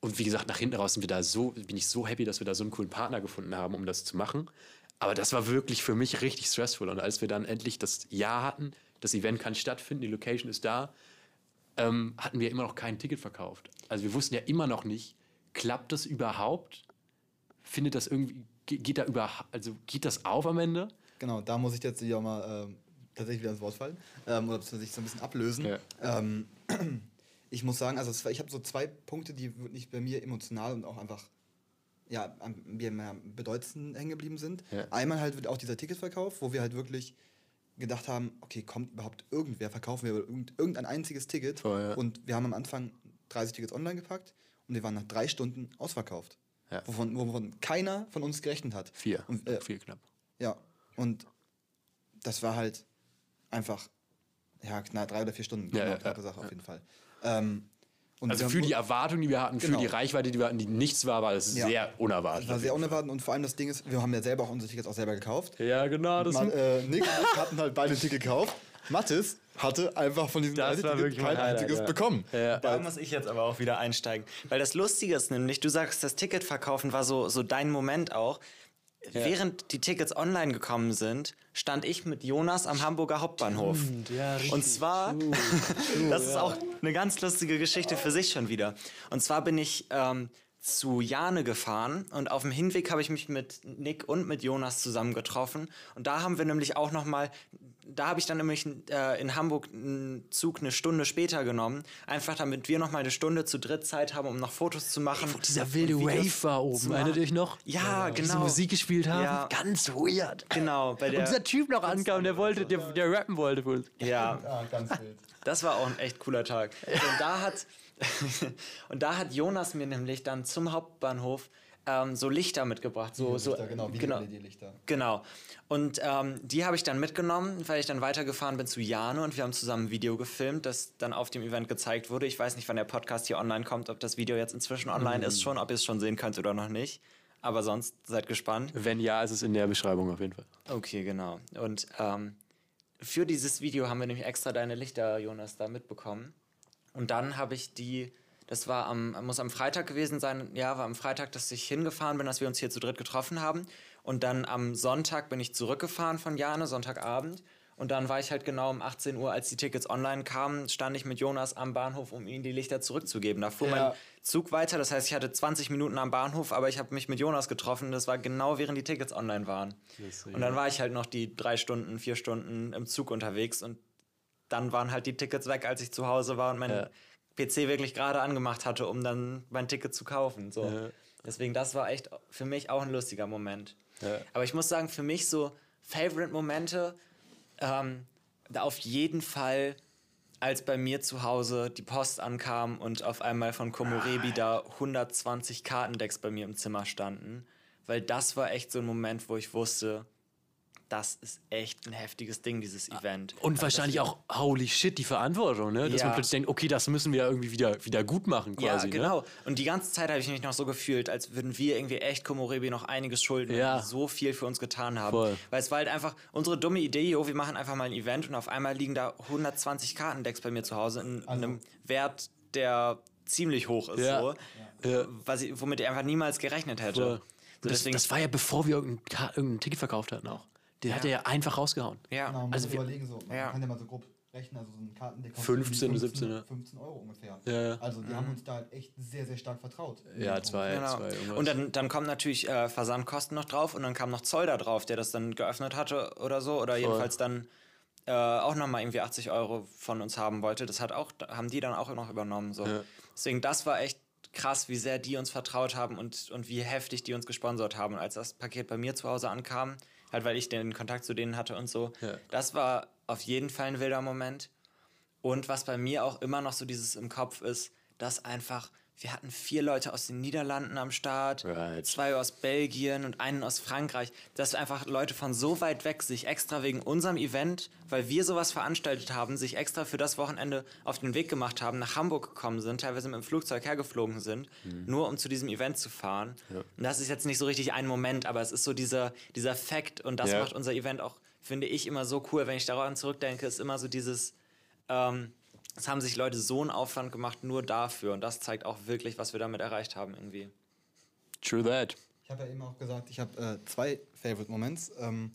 und wie gesagt, nach hinten raus sind wir da so, bin ich so happy, dass wir da so einen coolen Partner gefunden haben, um das zu machen. Aber das war wirklich für mich richtig stressful. Und als wir dann endlich das Ja hatten, das Event kann stattfinden, die Location ist da, ähm, hatten wir immer noch kein Ticket verkauft. Also wir wussten ja immer noch nicht, klappt das überhaupt? Findet das irgendwie, ge- geht da über, also geht das auf am Ende? Genau, da muss ich jetzt wieder mal ähm, tatsächlich wieder ins Wort fallen. Ähm, oder sich so ein bisschen ablösen. Ja. Ähm, <clears throat> ich muss sagen, also war, ich habe so zwei Punkte, die wirklich bei mir emotional und auch einfach ja, am mir am bedeutendsten hängen geblieben sind. Ja. Einmal halt wird auch dieser Ticketverkauf, wo wir halt wirklich gedacht haben, okay, kommt überhaupt irgendwer, verkaufen wir irgend, irgendein einziges Ticket. Voll, ja. Und wir haben am Anfang 30 Tickets online gepackt und wir waren nach drei Stunden ausverkauft. Ja. Wovon, wovon keiner von uns gerechnet hat. Vier. Und, äh, Vier knapp. ja, und das war halt einfach, ja, knapp drei oder vier Stunden. Genau, ja, knappe ja, Sache auf jeden Fall. Ähm, und Also für die Erwartung, die wir hatten, Genau. für die Reichweite, die wir hatten, die nichts war, war es Ja. sehr unerwartet. Das war sehr unerwartet und vor allem das Ding ist, wir haben ja selber auch unsere Tickets auch selber gekauft. Ja, genau. Das Man, äh, Nick und ich hatten halt beide ein Ticket gekauft. Mathis hatte einfach von diesem Das war wirklich kein einziges ja. bekommen. Ja. Da muss ich jetzt aber auch wieder einsteigen. Weil das Lustige ist nämlich, du sagst, das Ticketverkaufen war so, so dein Moment auch. Während die Tickets online gekommen sind, stand ich mit Jonas am Hamburger Hauptbahnhof. ja, richtig. Und zwar, <laughs> das ist auch eine ganz lustige Geschichte für sich schon wieder. Und zwar bin ich ähm, zu Jane gefahren und auf dem Hinweg habe ich mich mit Nick und mit Jonas zusammen getroffen. Und da haben wir nämlich auch noch mal, da habe ich dann nämlich äh, in Hamburg einen Zug eine Stunde später genommen, einfach damit wir noch mal eine Stunde zu dritt Zeit haben, um noch Fotos zu machen. Dieser wilde Wave war oben, erinnert ihr euch noch? Ja, sie genau. Musik gespielt haben. Ja. Ganz weird. Genau, bei der, Und dieser Typ noch ankam, der wollte, der, der rappen wollte wohl. ja, Ah, ganz wild. Das war auch ein echt cooler Tag. Und da hat, <laughs> und da hat Jonas mir nämlich dann zum Hauptbahnhof ähm, so Lichter mitgebracht. So, so, Lichter, genau, genau, Video-LED-Lichter. genau. Und ähm, die habe ich dann mitgenommen, weil ich dann weitergefahren bin zu Jane und wir haben zusammen ein Video gefilmt, das dann auf dem Event gezeigt wurde. Ich weiß nicht, wann der Podcast hier online kommt, ob das Video jetzt inzwischen online ist schon, ob ihr es schon sehen könnt oder noch nicht. Aber sonst seid gespannt. Wenn ja, ist es in der Beschreibung auf jeden Fall. Okay, genau. Und ähm, für dieses Video haben wir nämlich extra deine Lichter, Jonas, da mitbekommen. Und dann habe ich die, das war am, muss am Freitag gewesen sein, ja, war am Freitag, dass ich hingefahren bin, dass wir uns hier zu dritt getroffen haben. Und dann am Sonntag bin ich zurückgefahren von Jane, Sonntagabend. Und dann war ich halt genau um 18 Uhr, als die Tickets online kamen, stand ich mit Jonas am Bahnhof, um ihm die Lichter zurückzugeben. Da fuhr Ja. mein Zug weiter, das heißt, ich hatte 20 Minuten am Bahnhof, aber ich habe mich mit Jonas getroffen. Das war genau während die Tickets online waren. Und dann war ich halt noch die drei Stunden, vier Stunden im Zug unterwegs und dann waren halt die Tickets weg, als ich zu Hause war und mein Ja. PC wirklich gerade angemacht hatte, um dann mein Ticket zu kaufen. So. Ja. Deswegen, das war echt für mich auch ein lustiger Moment. Ja. Aber ich muss sagen, für mich so Favorite-Momente, ähm, auf jeden Fall, als bei mir zu Hause die Post ankam und auf einmal von Komorebi da 120 Kartendecks bei mir im Zimmer standen. Weil das war echt so ein Moment, wo ich wusste, das ist echt ein heftiges Ding, dieses Event. Und wahrscheinlich auch, holy shit, die Verantwortung, ne? Dass Ja. man plötzlich denkt, okay, das müssen wir irgendwie wieder, wieder gut machen, quasi. ja, genau. Und die ganze Zeit habe ich mich noch so gefühlt, als würden wir irgendwie echt Komorebi noch einiges schulden, Ja. weil die so viel für uns getan haben. Voll. Weil es war halt einfach unsere dumme Idee, jo, wir machen einfach mal ein Event und auf einmal liegen da 120 Kartendecks bei mir zu Hause in Also einem Wert, der ziemlich hoch ist, Ja. so, Ja. was ich, womit ich einfach niemals gerechnet hätte. Voll. Das, das war ja bevor wir irgendein, irgendein Ticket verkauft hatten auch. Den hat er ja einfach rausgehauen. ja. Genau, man Also muss wir- überlegen, so, man Ja. kann ja mal so grob rechnen, also so ein Kartendeck kostet 15, irgendwie 17, ja. 15 Euro ungefähr. Ja, ja. Also die haben uns da halt echt sehr, sehr stark vertraut. Ja, zwei, Genau. zwei irgendwas. Und dann, dann kommen natürlich äh, Versandkosten noch drauf und dann kam noch Zoll da drauf, der das dann geöffnet hatte oder so. Oder jedenfalls dann äh, auch nochmal irgendwie 80 Euro von uns haben wollte. Das hat auch, haben die dann auch noch übernommen. So. Ja. Deswegen, das war echt krass, wie sehr die uns vertraut haben und, und wie heftig die uns gesponsert haben. Und als das Paket bei mir zu Hause ankam, halt weil ich den Kontakt zu denen hatte und so, Ja. das war auf jeden Fall ein wilder Moment. Und was bei mir auch immer noch so dieses im Kopf ist, dass einfach, wir hatten vier Leute aus den Niederlanden am Start, Right. zwei aus Belgien und einen aus Frankreich, dass einfach Leute von so weit weg sich extra wegen unserem Event, weil wir sowas veranstaltet haben, sich extra für das Wochenende auf den Weg gemacht haben, nach Hamburg gekommen sind, teilweise mit dem Flugzeug hergeflogen sind, nur um zu diesem Event zu fahren. Und das ist jetzt nicht so richtig ein Moment, aber es ist so dieser, dieser Fakt und das Ja. macht unser Event auch, finde ich, immer so cool, wenn ich daran zurückdenke, ist immer so dieses, ähm, es haben sich Leute so einen Aufwand gemacht nur dafür und das zeigt auch wirklich, was wir damit erreicht haben irgendwie. True that. Ich habe ja eben auch gesagt, ich habe äh, zwei Favorite Moments. Ähm,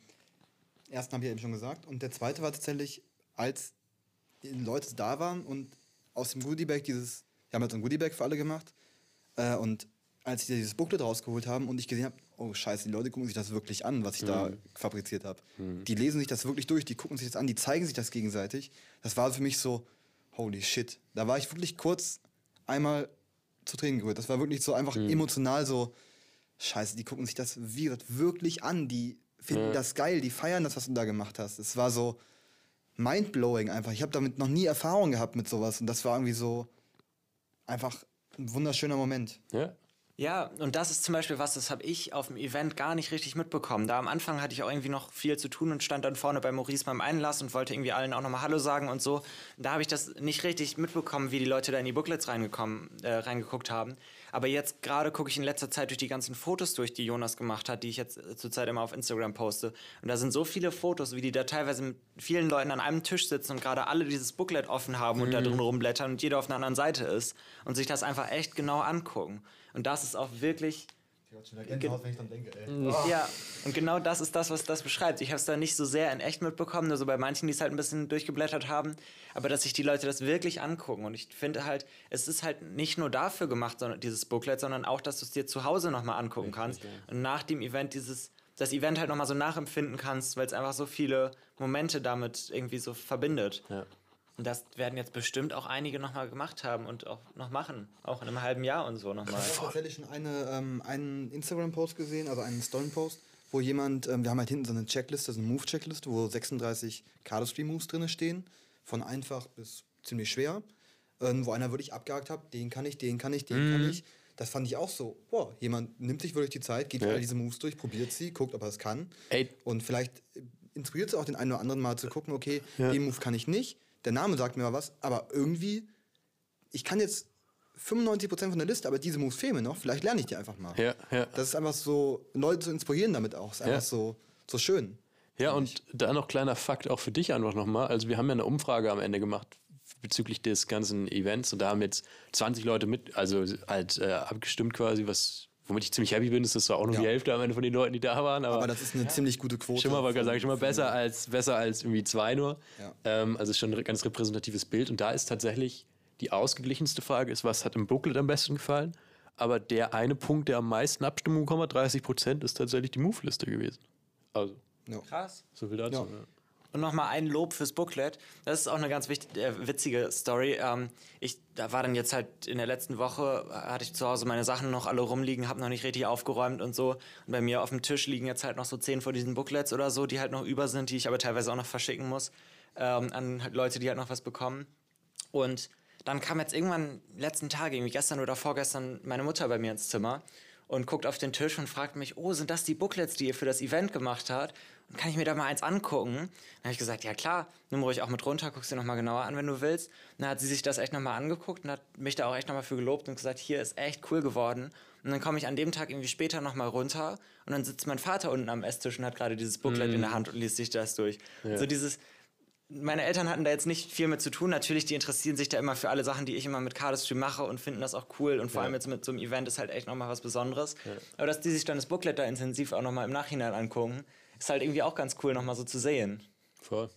ersten habe ich ja eben schon gesagt. Und der zweite war tatsächlich, als die Leute da waren und aus dem Goodiebag dieses, wir haben halt so ein Goodiebag für alle gemacht. Äh, und als sie dieses Booklet rausgeholt haben und ich gesehen habe, oh scheiße, die Leute gucken sich das wirklich an, was ich da fabriziert habe. Die lesen sich das wirklich durch, die gucken sich das an, die zeigen sich das gegenseitig. Das war für mich so, holy shit. Da war ich wirklich kurz einmal zu Tränen gerührt. Das war wirklich so einfach emotional so, scheiße, die gucken sich das wirklich an. Die finden das geil, die feiern das, was du da gemacht hast. Es war so mindblowing einfach. Ich habe damit noch nie Erfahrung gehabt mit sowas und das war irgendwie so einfach ein wunderschöner Moment. Ja. Ja, und das ist zum Beispiel was, das habe ich auf dem Event gar nicht richtig mitbekommen. Da am Anfang hatte ich auch irgendwie noch viel zu tun und stand dann vorne bei Maurice beim Einlass und wollte irgendwie allen auch nochmal Hallo sagen und so. Da habe ich das nicht richtig mitbekommen, wie die Leute da in die Booklets reingekommen, äh, reingeguckt haben. Aber jetzt gerade gucke ich in letzter Zeit durch die ganzen Fotos durch, die Jonas gemacht hat, die ich jetzt äh, zurzeit immer auf Instagram poste. Und da sind so viele Fotos, wie die da teilweise mit vielen Leuten an einem Tisch sitzen und gerade alle dieses Booklet offen haben und da drin rumblättern und jeder auf einer anderen Seite ist und sich das einfach echt genau angucken. Und das ist auch wirklich. Ich hab schon wieder Gänsehaut, wenn ich dran denke, ey. Ja, und genau das ist das, was das beschreibt. Ich habe es da nicht so sehr in echt mitbekommen, nur so bei manchen, die es halt ein bisschen durchgeblättert haben, aber dass sich die Leute das wirklich angucken. Und ich finde halt, es ist halt nicht nur dafür gemacht, sondern dieses Booklet, sondern auch, dass du es dir zu Hause nochmal angucken kannst und nach dem Event dieses das Event halt nochmal so nachempfinden kannst, weil es einfach so viele Momente damit irgendwie so verbindet. Ja. Und das werden jetzt bestimmt auch einige nochmal gemacht haben und auch noch machen. Auch in einem halben Jahr und so nochmal. Ich habe tatsächlich schon eine, ähm, einen Instagram-Post gesehen, also einen Story-Post, wo jemand, ähm, wir haben halt hinten so eine Checkliste, so eine Move-Checkliste, wo 36 Cardistry-Moves drin stehen, von einfach bis ziemlich schwer, ähm, wo einer wirklich abgehakt hat, den kann ich, den kann ich, den kann ich. Das fand ich auch so, boah, jemand nimmt sich wirklich die Zeit, geht Ja. all diese Moves durch, probiert sie, guckt, ob er es kann. Ey. Und vielleicht äh, inspiriert es auch den einen oder anderen mal zu gucken, okay, den Move kann ich nicht, der Name sagt mir mal was, aber irgendwie, ich kann jetzt 95% von der Liste, aber diese Moves fehlen mir noch, vielleicht lerne ich die einfach mal. Ja, ja. Das ist einfach so, Leute zu inspirieren damit auch. Ist einfach Ja. so, so schön. Ja, und da noch kleiner Fakt auch für dich einfach nochmal. Also wir haben ja eine Umfrage am Ende gemacht bezüglich des ganzen Events und da haben jetzt 20 Leute mit, also halt äh, abgestimmt quasi, was, womit ich ziemlich happy bin, ist das zwar auch nur Ja. die Hälfte am Ende von den Leuten, die da waren, aber, Aber das ist eine ziemlich gute Quote. schon mal, wollte ich sagen, schon mal besser als, besser als irgendwie zwei nur. Ja. Ähm, also schon ein ganz repräsentatives Bild und da ist tatsächlich die ausgeglichenste Frage ist, was hat im Booklet am besten gefallen? Aber der eine Punkt, der am meisten Abstimmung bekommen hat, 30 Prozent, ist tatsächlich die Move-Liste gewesen. Also, Ja. Krass. so viel dazu. Ja. Und nochmal ein Lob fürs Booklet. Das ist auch eine ganz wichtig, äh, witzige Story. Ähm, ich da war dann jetzt halt in der letzten Woche, äh, hatte ich zu Hause meine Sachen noch alle rumliegen, habe noch nicht richtig aufgeräumt und so. Und bei mir auf dem Tisch liegen jetzt halt noch so zehn von diesen Booklets oder so, die halt noch über sind, die ich aber teilweise auch noch verschicken muss ähm, an halt Leute, die halt noch was bekommen. Und dann kam jetzt irgendwann letzten Tage, irgendwie gestern oder vorgestern, meine Mutter bei mir ins Zimmer und guckt auf den Tisch und fragt mich, oh, sind das die Booklets, die ihr für das Event gemacht habt? Kann ich mir da mal eins angucken? Dann habe ich gesagt, ja klar, nimm ruhig auch mit runter, guckst dir nochmal genauer an, wenn du willst. dann hat sie sich das echt nochmal angeguckt und hat mich da auch echt nochmal für gelobt und gesagt, hier ist echt cool geworden. Und dann komme ich an dem Tag irgendwie später nochmal runter und dann sitzt mein Vater unten am Esstisch und hat gerade dieses Booklet in der Hand und liest sich das durch. So dieses, meine Eltern hatten da jetzt nicht viel mit zu tun. Natürlich, die interessieren sich da immer für alle Sachen, die ich immer mit Cardistry mache und finden das auch cool. Und vor allem jetzt mit so einem Event ist halt echt nochmal was Besonderes. Aber dass die sich dann das Booklet da intensiv auch nochmal im Nachhinein angucken, ist halt irgendwie auch ganz cool nochmal so zu sehen. Voll.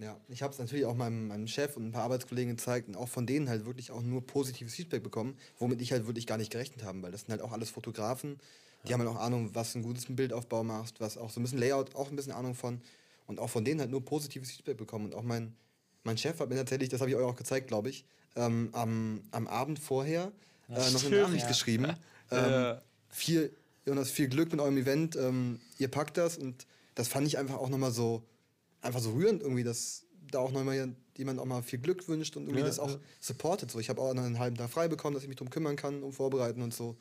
Ja, ich habe es natürlich auch meinem, meinem Chef und ein paar Arbeitskollegen gezeigt und auch von denen halt wirklich auch nur positives Feedback bekommen, womit ich halt wirklich gar nicht gerechnet habe, weil das sind halt auch alles Fotografen, die haben halt auch Ahnung, was ein gutes Bildaufbau machst, was auch so ein bisschen Layout, auch ein bisschen Ahnung von und auch von denen halt nur positives Feedback bekommen und auch mein, mein Chef hat mir tatsächlich, das habe ich euch auch gezeigt, glaube ich, ähm, am, am Abend vorher äh, noch eine. Nachricht geschrieben. Ähm, viel, Jonas, viel Glück mit eurem Event, ähm, ihr packt das und das fand ich einfach auch nochmal so, einfach so rührend irgendwie, dass da auch nochmal jemand auch mal viel Glück wünscht und irgendwie Ja, das auch ja. supportet. So, ich habe auch noch einen halben Tag frei bekommen, dass ich mich drum kümmern kann, um vorbereiten und so.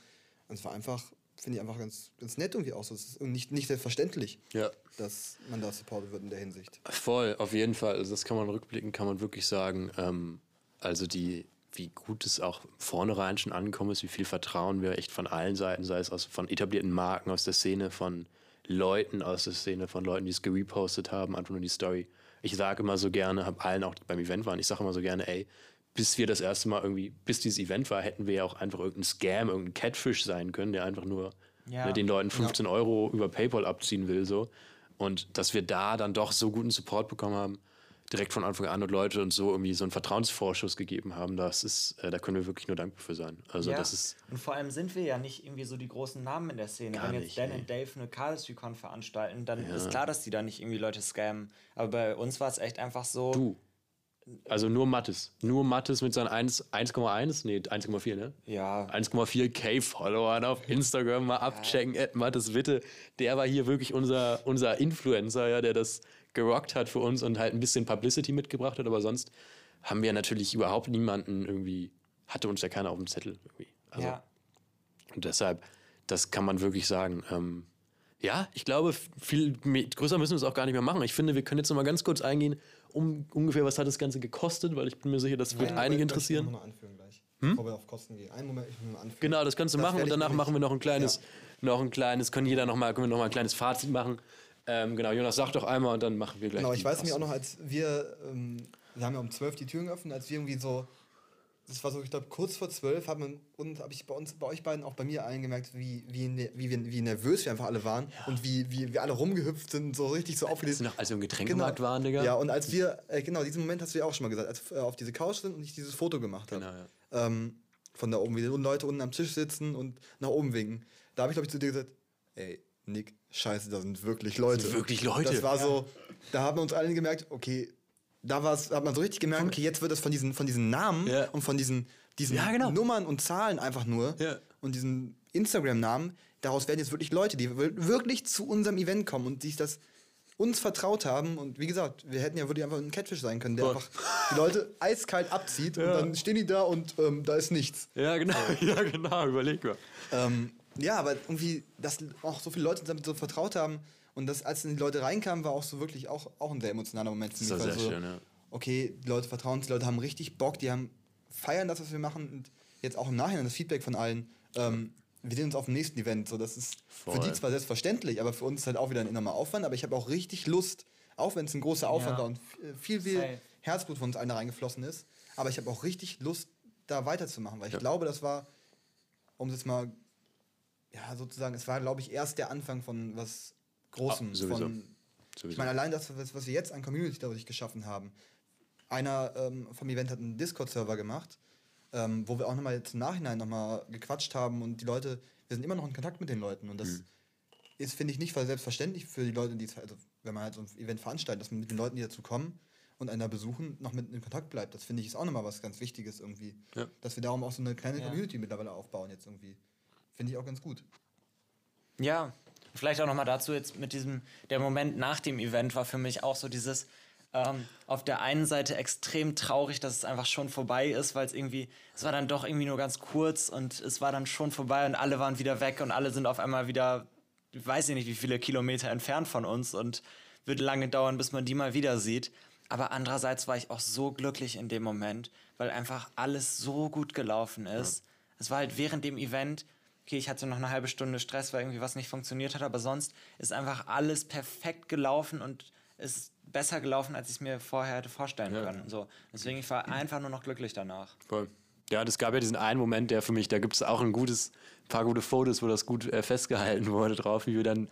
Und es war einfach, finde ich einfach ganz, ganz nett irgendwie auch so. Es ist nicht, nicht selbstverständlich, Ja. dass man da supportet wird in der Hinsicht. Voll, auf jeden Fall. Also das kann man rückblicken, kann man wirklich sagen. Ähm, also die, wie gut es auch vornherein schon angekommen ist, wie viel Vertrauen wir echt von allen Seiten, sei es aus, von etablierten Marken aus der Szene, von Leuten aus der Szene, von Leuten, die es gerepostet haben, einfach nur die Story. Ich sage immer so gerne, habe allen auch, die beim Event waren, ich sage immer so gerne, ey, bis wir das erste Mal irgendwie, bis dieses Event war, hätten wir ja auch einfach irgendein Scam, irgendein Catfish sein können, der einfach nur Ja. ne, den Leuten 15 Euro über PayPal abziehen will, so. Und dass wir da dann doch so guten Support bekommen haben, direkt von Anfang an und Leute uns so irgendwie so einen Vertrauensvorschuss gegeben haben, das ist, äh, da können wir wirklich nur dankbar für sein. Also das ist, und vor allem sind wir ja nicht irgendwie so die großen Namen in der Szene. Wenn jetzt nicht, Dan und Dave eine Cardistry-Con veranstalten, dann ist klar, dass die da nicht irgendwie Leute scammen. Aber bei uns war es echt einfach so. du. Also nur Mattes. Nur Mattes mit seinen 1 1,1, nee, 1,4, ne? Ja. 1,4k Followern auf <laughs> Instagram mal abchecken, Ed Mattes Witte. Der war hier wirklich unser, unser Influencer, ja, der das gerockt hat für uns und halt ein bisschen Publicity mitgebracht hat, aber sonst haben wir natürlich überhaupt niemanden irgendwie, hatte uns ja keiner auf dem Zettel irgendwie. Also ja. Und deshalb, das kann man wirklich sagen. Ähm, ja, ich glaube, viel größer müssen wir es auch gar nicht mehr machen. Ich finde, wir können jetzt noch mal ganz kurz eingehen, um ungefähr, was hat das Ganze gekostet, weil ich bin mir sicher, das wird Einen einige möchte ich interessieren. noch anführen gleich, bevor wir auf Kosten gehen. Einen Moment, ich muss mal anführen. Genau, das kannst du Das machen und danach machen wir noch ein kleines, noch ein kleines, können jeder noch mal, können wir noch mal ein kleines Fazit machen. Ähm, genau, Jonas, sag doch einmal und dann machen wir gleich. Genau, ich weiß nämlich auch noch, als wir, ähm, wir haben ja um 12 die Türen geöffnet, als wir irgendwie so, das war so, ich glaube, kurz vor 12 hat man, und habe ich bei uns, bei euch beiden, auch bei mir allen gemerkt, wie, wie, ne- wie, wie, nervös wir einfach alle waren und wie, wie wir alle rumgehüpft sind, so richtig so wir noch als wir im Getränkemarkt waren, Digga. Ja, und als wir, äh, genau, diesen Moment hast du ja auch schon mal gesagt, als wir auf diese Couch sind und ich dieses Foto gemacht habe. Genau, ja. ähm, von da oben, wie die Leute unten am Tisch sitzen und nach oben winken. Da habe ich, glaube ich, zu dir gesagt, ey, Nick, scheiße, da sind wirklich Leute. sind wirklich Leute. Das war so, da haben wir uns allen gemerkt, okay, da war's, hat man so richtig gemerkt, okay, jetzt wird es von diesen, von diesen Namen Ja. und von diesen, diesen Ja, genau. Nummern und Zahlen einfach nur Ja. und diesen Instagram-Namen, daraus werden jetzt wirklich Leute, die wir- wirklich zu unserem Event kommen und sich das uns vertraut haben und wie gesagt, wir hätten ja wirklich einfach ein Catfish sein können, der Voll. einfach die Leute eiskalt abzieht und dann stehen die da und ähm, da ist nichts. Ja, genau, <laughs> ja, genau, überleg mal. Ähm, ja, aber irgendwie, dass auch so viele Leute damit so vertraut haben und das, als dann die Leute reinkamen, war auch so wirklich auch, auch ein sehr emotionaler Moment. für Das war sehr so, schön, ja. Okay, die Leute vertrauen uns, die Leute haben richtig Bock, die haben feiern das, was wir machen und jetzt auch im Nachhinein das Feedback von allen. Ähm, wir sehen uns auf dem nächsten Event. So, das ist für Voll. die zwar selbstverständlich, aber für uns ist halt auch wieder ein enormer Aufwand. Aber ich habe auch richtig Lust, auch wenn es ein großer Aufwand Ja. war und viel, viel Safe. Herzblut von uns allen da reingeflossen ist. Aber ich habe auch richtig Lust, da weiterzumachen, weil ich glaube, das war, um es jetzt mal, ja, sozusagen, es war, glaube ich, erst der Anfang von was Großem. Ah, sowieso. von, ich Sowieso. meine, allein das, was, was wir jetzt an Community dadurch geschaffen haben. Einer ähm, vom Event hat einen Discord-Server gemacht, ähm, wo wir auch nochmal jetzt im Nachhinein nochmal gequatscht haben und die Leute, wir sind immer noch in Kontakt mit den Leuten und das Mhm. ist, finde ich, nicht voll selbstverständlich für die Leute, die es also wenn man halt so ein Event veranstaltet, dass man mit den Leuten, die dazu kommen und einer besuchen, noch mit in Kontakt bleibt. Das finde ich ist auch nochmal was ganz Wichtiges irgendwie. Ja. Dass wir darum auch so eine kleine Ja. Community mittlerweile aufbauen jetzt irgendwie. Finde ich auch ganz gut. Ja, vielleicht auch nochmal dazu jetzt mit diesem, der Moment nach dem Event war für mich auch so dieses, ähm, auf der einen Seite extrem traurig, dass es einfach schon vorbei ist, weil es irgendwie, es war dann doch irgendwie nur ganz kurz und es war dann schon vorbei und alle waren wieder weg und alle sind auf einmal wieder, ich weiß nicht, wie viele Kilometer entfernt von uns und wird lange dauern, bis man die mal wieder sieht. Aber andererseits war ich auch so glücklich in dem Moment, weil einfach alles so gut gelaufen ist. Es war halt während dem Event, okay, ich hatte noch eine halbe Stunde Stress, weil irgendwie was nicht funktioniert hat, aber sonst ist einfach alles perfekt gelaufen und ist besser gelaufen, als ich es mir vorher hätte vorstellen Ja. können. So. Deswegen, ich war einfach nur noch glücklich danach. Voll. Ja, das gab ja diesen einen Moment, der für mich, da gibt es auch ein gutes, paar gute Fotos, wo das gut äh, festgehalten wurde drauf, wie wir dann,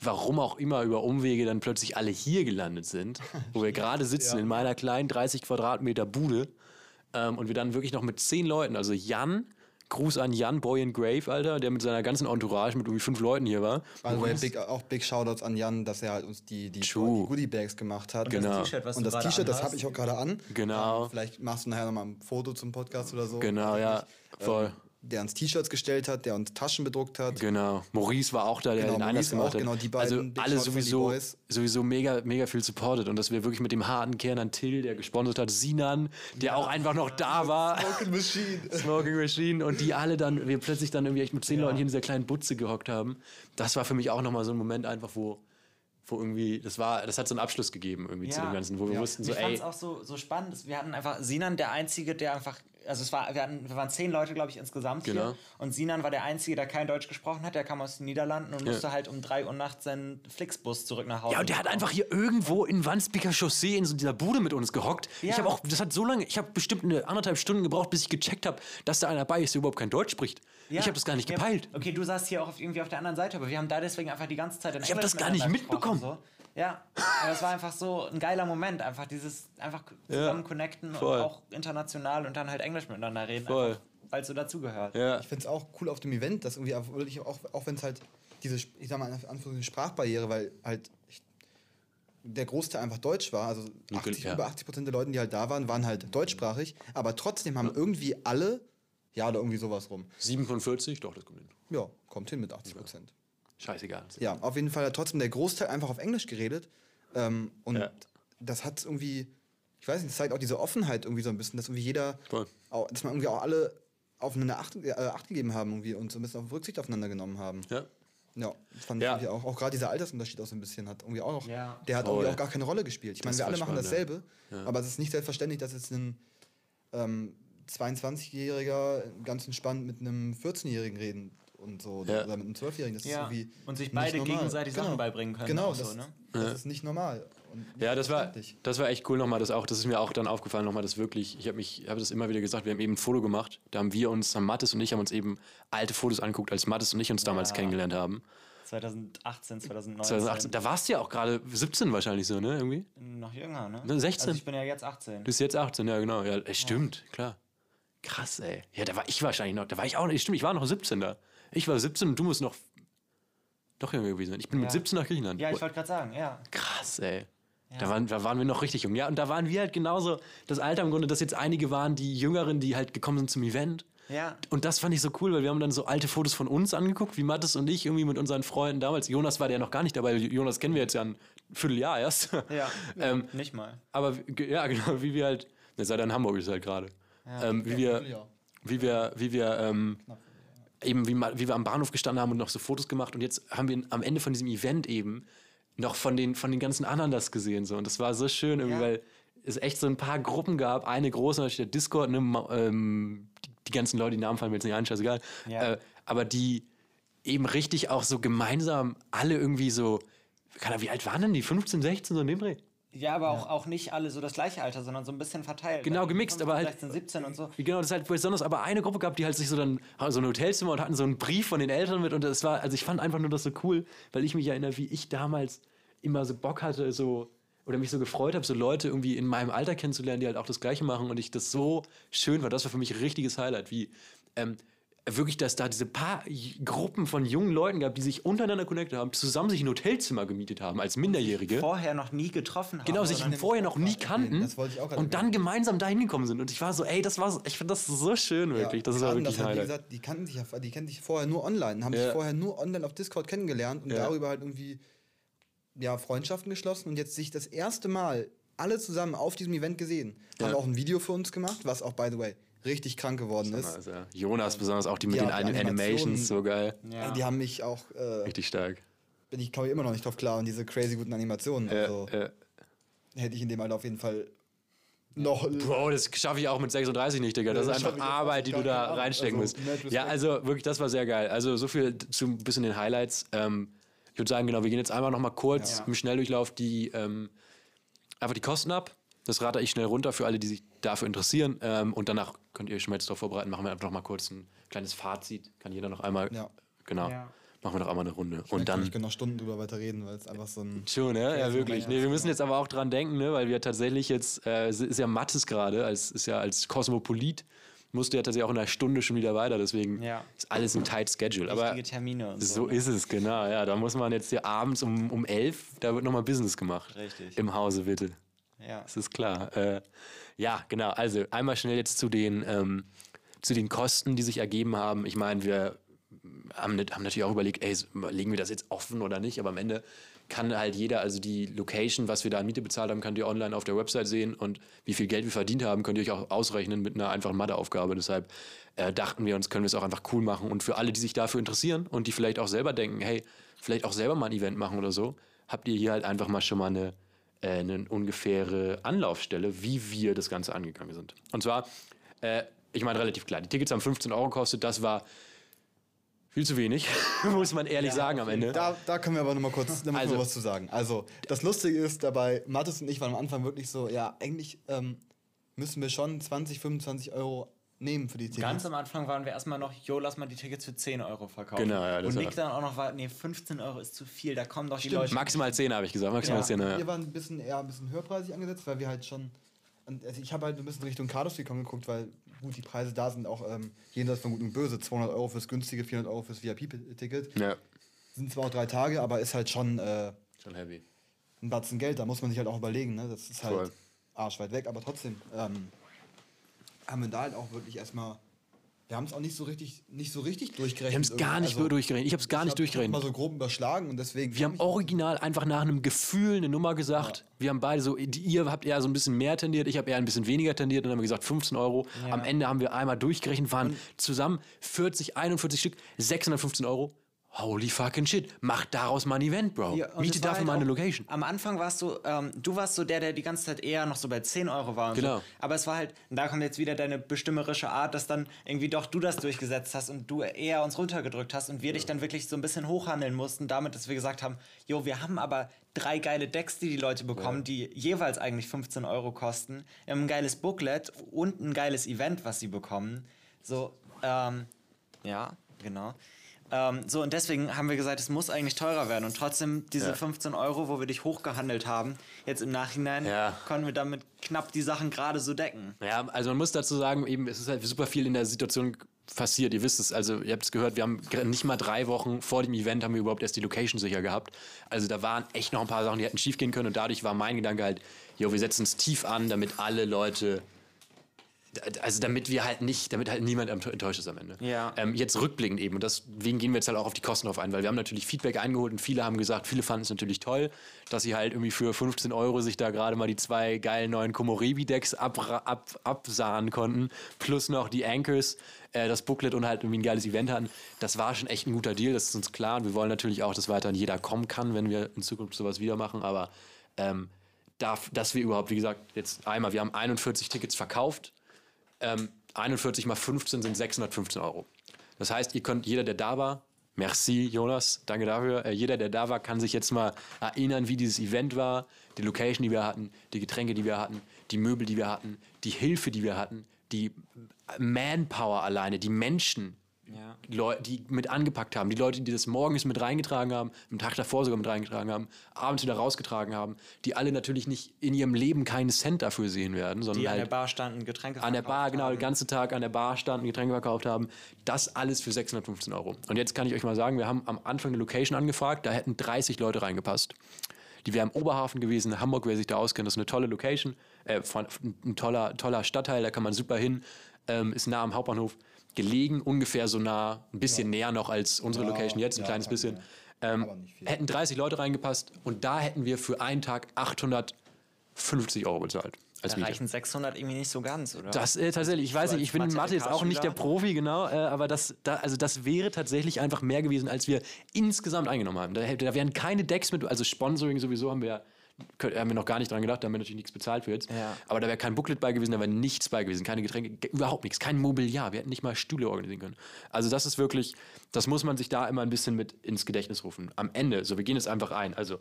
warum auch immer, über Umwege dann plötzlich alle hier gelandet sind, wo wir <laughs> gerade sitzen Ja. in meiner kleinen 30 Quadratmeter Bude ähm, und wir dann wirklich noch mit zehn Leuten, also Jan, Gruß an Jan Boy in Grave, Alter, der mit seiner ganzen Entourage mit irgendwie fünf Leuten hier war. By the way, big, auch big Shoutouts an Jan, dass er halt uns die, die, True. die Goodie Bags gemacht hat. Genau. T-Shirt, was Und das T-Shirt, das habe ich auch gerade an. Genau. Ähm, vielleicht machst du nachher nochmal ein Foto zum Podcast oder so. Genau, ja, voll. Ähm, der uns T-Shirts gestellt hat, der uns Taschen bedruckt hat. Genau. Maurice war auch da, der Genau, den Einlass gemacht auch, hat. genau, die beiden also alle sowieso, sowieso mega, mega viel supported. Und dass wir wirklich mit dem harten Kern an Till, der gesponsert hat, Sinan, der auch einfach noch da war. Smoking Machine. <laughs> Smoking Machine und die alle dann, wir plötzlich dann irgendwie echt mit zehn Leuten hier in dieser kleinen Butze gehockt haben. Das war für mich auch nochmal so ein Moment einfach, wo, wo irgendwie, das war, das hat so einen Abschluss gegeben irgendwie zu Ja. dem Ganzen, wo wir Ja. wussten so, ich fand ey, es auch so, so spannend. Wir hatten einfach Sinan, der Einzige, der einfach, also es war, wir, hatten, wir waren zehn Leute, glaube ich, insgesamt Genau. hier. Und Sinan war der Einzige, der kein Deutsch gesprochen hat. Der kam aus den Niederlanden und Ja. musste halt um drei Uhr nachts seinen Flixbus zurück nach Hause. Ja, und der hat einfach hier irgendwo in Wandsbeker Chaussee in so dieser Bude mit uns gehockt. Ja. Ich habe auch, das hat so lange, ich habe bestimmt eine anderthalb Stunden gebraucht, bis ich gecheckt habe, dass da einer dabei ist, der überhaupt kein Deutsch spricht. Ja. Ich habe das gar nicht gepeilt. Okay, du saßt hier auch auf, irgendwie auf der anderen Seite, aber wir haben da deswegen einfach die ganze Zeit in Ich hab Englisch das gar nicht mitbekommen. So. Ja, aber es war einfach so ein geiler Moment, einfach dieses, einfach zusammen connecten voll. und auch international und dann halt Englisch miteinander reden, Voll. weil es so dazugehört. Ja. Ich finde es auch cool auf dem Event, dass irgendwie auch, wirklich auch, auch wenn es halt diese, ich sag mal, Anführungszeichen Sprachbarriere, weil halt ich, der Großteil einfach Deutsch war, also 80, ja. über 80 Prozent der Leute, die halt da waren, waren halt deutschsprachig, aber trotzdem haben irgendwie alle, ja, oder irgendwie sowas rum. 47, doch, das kommt hin. Ja, kommt hin mit 80 Prozent. Scheißegal. Ja, auf jeden Fall hat trotzdem der Großteil einfach auf Englisch geredet. Ähm, und Ja. das hat irgendwie, ich weiß nicht, das zeigt auch diese Offenheit irgendwie so ein bisschen, dass irgendwie jeder, auch, dass man irgendwie auch alle aufeinander Acht, äh, Acht gegeben haben irgendwie und so ein bisschen auf Rücksicht aufeinander genommen haben. Ja. Ja, das fand Ja. ich irgendwie auch. Auch gerade dieser Altersunterschied auch so ein bisschen hat irgendwie auch noch. Ja. Der hat Voll. irgendwie auch gar keine Rolle gespielt. Ich meine, wir alle machen dasselbe, aber es ist nicht selbstverständlich, dass jetzt ein ähm, 22-Jähriger ganz entspannt mit einem 14-Jährigen reden und so. Ja. Oder mit einem 12-Jährigen. Das Ja. ist irgendwie. Und sich beide normal. gegenseitig Sachen beibringen können Genau, auch so, das, ne? das ist nicht normal. und nicht Ja, das war, das war echt cool nochmal, das auch, das ist mir auch dann aufgefallen nochmal, das wirklich, ich habe mich, habe das immer wieder gesagt, wir haben eben ein Foto gemacht, da haben wir uns, haben Mattes und ich haben uns eben alte Fotos angeguckt, als Mattes und ich uns damals Ja. kennengelernt haben. 2018, 2019. 2018, da warst du ja auch gerade 17 wahrscheinlich so, ne, irgendwie? Noch jünger, ne? Ne, 16. Also ich bin ja jetzt 18. Du bist jetzt 18, ja genau, ja, stimmt, klar. Krass, ey. Ja, da war ich wahrscheinlich noch, da war ich auch nicht, stimmt, ich war noch 17 da. Ich war 17 und du musst noch, doch jünger gewesen sein. Ich bin mit Ja. 17 nach Griechenland. Ja, ich wollte gerade sagen, ja. Krass, ey. Da, waren, da waren wir noch richtig jung. Ja, und da waren wir halt genauso das Alter im Grunde, dass jetzt einige waren, die Jüngeren, die halt gekommen sind zum Event. Ja. Und das fand ich so cool, weil wir haben dann so alte Fotos von uns angeguckt, wie Mattes und ich irgendwie mit unseren Freunden damals. Jonas war der noch gar nicht dabei. Jonas kennen wir jetzt ja ein Vierteljahr erst. <laughs> Ja. ähm, Nicht mal. aber ja, <laughs> genau, wie wir halt, ne, seit er in Hamburg ist halt gerade. Ähm, wie wir, Ja. wie wir, wie wir, ähm, eben wie, wie wir am Bahnhof gestanden haben und noch so Fotos gemacht und jetzt haben wir am Ende von diesem Event eben noch von den, von den ganzen anderen das gesehen so und das war so schön irgendwie, Ja. weil es echt so ein paar Gruppen gab, eine große, natürlich der Discord, ne, ähm, die, die ganzen Leute, die Namen fallen mir jetzt nicht ein, scheißegal, Ja. äh, aber die eben richtig auch so gemeinsam alle irgendwie so, keine Ahnung, wie alt waren denn die? 15, 16, so in dem Dreh? Ja, aber auch, auch nicht alle so das gleiche Alter, sondern so ein bisschen verteilt. Genau, gemixt, 15, aber halt- 16, 17 und so. Genau, das ist halt besonders, aber eine Gruppe gab, die halt sich so dann so ein Hotelzimmer und hatten so einen Brief von den Eltern mit und das war, also ich fand einfach nur das so cool, weil ich mich erinnere, wie ich damals immer so Bock hatte, so oder mich so gefreut habe, so Leute irgendwie in meinem Alter kennenzulernen, die halt auch das Gleiche machen und ich das so schön war. Das war für mich ein richtiges Highlight, wie ähm, wirklich, dass da diese paar Gruppen von jungen Leuten gab, die sich untereinander connected haben, zusammen sich ein Hotelzimmer gemietet haben als Minderjährige. Vorher noch nie getroffen haben. Genau, sich vorher noch nie kannten Das wollte ich auch und dann gemeinsam da hingekommen sind. Und ich war so, ey, das war, so- ich finde das so schön, wirklich. das die war wirklich ein halt, gesagt, die kannten sich ja, die kennen sich vorher nur online, haben Ja. sich vorher nur online auf Discord kennengelernt und Ja. darüber halt irgendwie ja, Freundschaften geschlossen und jetzt sich das erste Mal alle zusammen auf diesem Event gesehen. Haben Ja. auch ein Video für uns gemacht, was auch, by the way, richtig krank geworden ist. Also, Jonas besonders auch die mit Ja, den die Anim- Animations, Animationen. so geil. Ja. Die haben mich auch, äh, Richtig stark. bin ich glaube ich immer noch nicht drauf klar, und diese crazy guten Animationen. Ja, also ja. hätte ich in dem Alter auf jeden Fall noch. Bro, das schaffe ich auch mit 36 nicht, Digga. Das Ja, ist einfach Arbeit, die du da reinstecken Also, musst. Ja, also wirklich, das war sehr geil. Also so viel zu ein bisschen den Highlights. Ähm, ich würde sagen, genau, wir gehen jetzt einmal noch mal kurz Ja. im Schnelldurchlauf die, ähm, einfach die Kosten ab. Das rate ich schnell runter für alle, die sich dafür interessieren. Ähm, und danach könnt ihr euch schon mal jetzt darauf vorbereiten. Machen wir einfach noch mal kurz ein kleines Fazit. Kann jeder noch einmal. Ja. Genau. Ja. Machen wir noch einmal eine Runde. Und Und dann. Ich kann noch Stunden drüber weiter reden, weil es einfach so ein. Schon, ne? Ja, also wirklich. Nee, wir müssen jetzt aber auch dran denken, ne? weil wir tatsächlich jetzt, äh, es ist ja Mattes gerade, als, ist ja als Kosmopolit, musste ja tatsächlich auch in einer Stunde schon wieder weiter, deswegen Ja. ist alles ein tight Schedule. Aber Wichtige Termine und so. so ne? ist es, genau. Ja, da muss man jetzt hier abends um, um elf, da wird nochmal Business gemacht. Richtig. Im Hause Witte. Ja. Das ist klar. Äh, ja, genau. Also einmal schnell jetzt zu den, ähm, zu den Kosten, die sich ergeben haben. Ich meine, wir haben, haben natürlich auch überlegt, ey, legen wir das jetzt offen oder nicht, aber am Ende kann halt jeder, also die Location, was wir da an Miete bezahlt haben, könnt ihr online auf der Website sehen und wie viel Geld wir verdient haben, könnt ihr euch auch ausrechnen mit einer einfachen Matheaufgabe. Deshalb äh, dachten wir uns, können wir es auch einfach cool machen und für alle, die sich dafür interessieren und die vielleicht auch selber denken, hey, vielleicht auch selber mal ein Event machen oder so, habt ihr hier halt einfach mal schon mal eine, eine ungefähre Anlaufstelle, wie wir das Ganze angegangen sind. Und zwar, äh, ich meine relativ klar, die Tickets haben 15 Euro gekostet, das war viel zu wenig, <laughs> muss man ehrlich sagen am Ende. Da, da können wir aber noch mal kurz noch mal Also- was zu sagen. Also, das Lustige ist dabei, Mathis und ich waren am Anfang wirklich so, ja, eigentlich ähm, müssen wir schon 20, 25 Euro nehmen für die Tickets. Ganz am Anfang waren wir erstmal noch, jo, lass mal die Tickets für 10 Euro verkaufen. Genau, ja, das Und Nick dann auch noch war, nee, 15 Euro ist zu viel, da kommen doch die Stimmt. Leute. Maximal 10 habe ich gesagt, maximal Ja. 10. Ja. Wir waren ein bisschen eher ein bisschen höherpreisig angesetzt, weil wir halt schon. Also ich habe halt ein bisschen Richtung Cardos gekommen geguckt, weil gut, die Preise da sind auch ähm, jenseits von gut und böse. 200 Euro fürs günstige, 400 Euro fürs VIP-Ticket. ja. Sind zwar auch drei Tage, aber ist halt schon äh, Schon heavy. ein Batzen Geld. Da muss man sich halt auch überlegen. Ne? Das ist halt Voll. arschweit weg, aber trotzdem ähm, haben wir da halt auch wirklich erstmal Wir haben es auch nicht so richtig, nicht so richtig durchgerechnet. Wir haben es gar nicht irgendwie. durchgerechnet. Ich habe es gar nicht Also, ich hab- durchgerechnet. mal so grob überschlagen und deswegen. Wir haben original einfach nach einem Gefühl eine Nummer gesagt. Wir haben beide so, ihr habt eher so ein bisschen mehr tendiert, ich habe eher ein bisschen weniger tendiert und dann haben wir gesagt 15 Euro. Am Ende haben wir einmal durchgerechnet, waren zusammen 40, 41 Stück, 615 Euro. Holy fucking shit. Macht daraus mal ein Event, Bro. Ja, Miete dafür halt mal eine Location. Am Anfang warst du, ähm, du warst so der, der die ganze Zeit eher noch so bei 10 Euro war. Genau. So. Aber es war halt, und da kommt jetzt wieder deine bestimmerische Art, dass dann irgendwie doch du das durchgesetzt hast und du eher uns runtergedrückt hast und wir dich dann wirklich so ein bisschen hochhandeln mussten, damit, dass wir gesagt haben, jo, wir haben aber drei geile Decks, die die Leute bekommen, die jeweils eigentlich 15 Euro kosten. Wir haben ein geiles Booklet und ein geiles Event, was sie bekommen. So, ähm, ja, genau. Ähm, so, und deswegen haben wir gesagt, es muss eigentlich teurer werden. Und trotzdem diese Ja. 15 Euro, wo wir dich hochgehandelt haben, jetzt im Nachhinein Ja. konnten wir damit knapp die Sachen gerade so decken. Ja, also man muss dazu sagen, eben, es ist halt super viel in der Situation passiert. Ihr wisst es, also ihr habt es gehört, wir haben nicht mal drei Wochen vor dem Event haben wir überhaupt erst die Location sicher gehabt. Also da waren echt noch ein paar Sachen, die hätten schief gehen können und dadurch war mein Gedanke halt, jo, wir setzen es tief an, damit alle Leute also damit wir halt nicht, damit halt niemand enttäuscht ist am Ende. Ja. Ähm, jetzt rückblickend eben, und deswegen gehen wir jetzt halt auch auf die Kosten drauf ein, weil wir haben natürlich Feedback eingeholt und viele haben gesagt, viele fanden es natürlich toll, dass sie halt irgendwie für 15 Euro sich da gerade mal die zwei geilen neuen Komorebi-Decks ab, ab, absahen konnten, plus noch die Anchors, äh, das Booklet und halt irgendwie ein geiles Event hatten. Das war schon echt ein guter Deal, das ist uns klar und wir wollen natürlich auch, dass weiterhin jeder kommen kann, wenn wir in Zukunft sowas wieder machen, aber ähm, darf, dass wir überhaupt, wie gesagt, jetzt einmal, wir haben 41 Tickets verkauft, ähm, 41 mal 15 sind 615 Euro. Das heißt, ihr könnt, jeder, der da war, merci Jonas, danke dafür, äh, jeder, der da war, kann sich jetzt mal erinnern, wie dieses Event war, die Location, die wir hatten, die Getränke, die wir hatten, die Möbel, die wir hatten, die Hilfe, die wir hatten, die Manpower alleine, die Menschen, Ja. Leu die mit angepackt haben, die Leute, die das morgens mit reingetragen haben, am Tag davor sogar mit reingetragen haben, abends wieder rausgetragen haben, die alle natürlich nicht in ihrem Leben keinen Cent dafür sehen werden, sondern Die an halt der Bar standen, Getränke an der Bar, verkauft genau, haben. den ganzen Tag an der Bar standen, Getränke verkauft haben. Das alles für 615 Euro. Und jetzt kann ich euch mal sagen, wir haben am Anfang eine Location angefragt, da hätten 30 Leute reingepasst. Die wäre im Oberhafen gewesen, Hamburg, wer sich da auskennt, das ist eine tolle Location, äh, ein toller, toller Stadtteil, da kann man super hin, ähm, ist nah am Hauptbahnhof, gelegen, ungefähr so nah, ein bisschen näher noch als unsere Ja, Location jetzt, ein ja, kleines bisschen. Ähm, hätten 30 Leute reingepasst und da hätten wir für einen Tag 850 Euro bezahlt. Als Da reichen 600 irgendwie nicht so ganz, oder? Das äh, tatsächlich, ich weiß So nicht, ich bin in Mathe jetzt auch nicht der? Profi, genau, äh, aber das, da, also das wäre tatsächlich einfach mehr gewesen, als wir insgesamt eingenommen haben. Da, da wären keine Decks mit, also Sponsoring sowieso haben wir, haben wir noch gar nicht dran gedacht, da haben wir natürlich nichts bezahlt für jetzt. Ja. Aber da wäre kein Booklet bei gewesen, da wäre nichts bei gewesen, keine Getränke, ge- überhaupt nichts, kein Mobiliar, wir hätten nicht mal Stühle organisieren können. Also das ist wirklich, das muss man sich da immer ein bisschen mit ins Gedächtnis rufen. Am Ende, so wir gehen jetzt einfach ein, also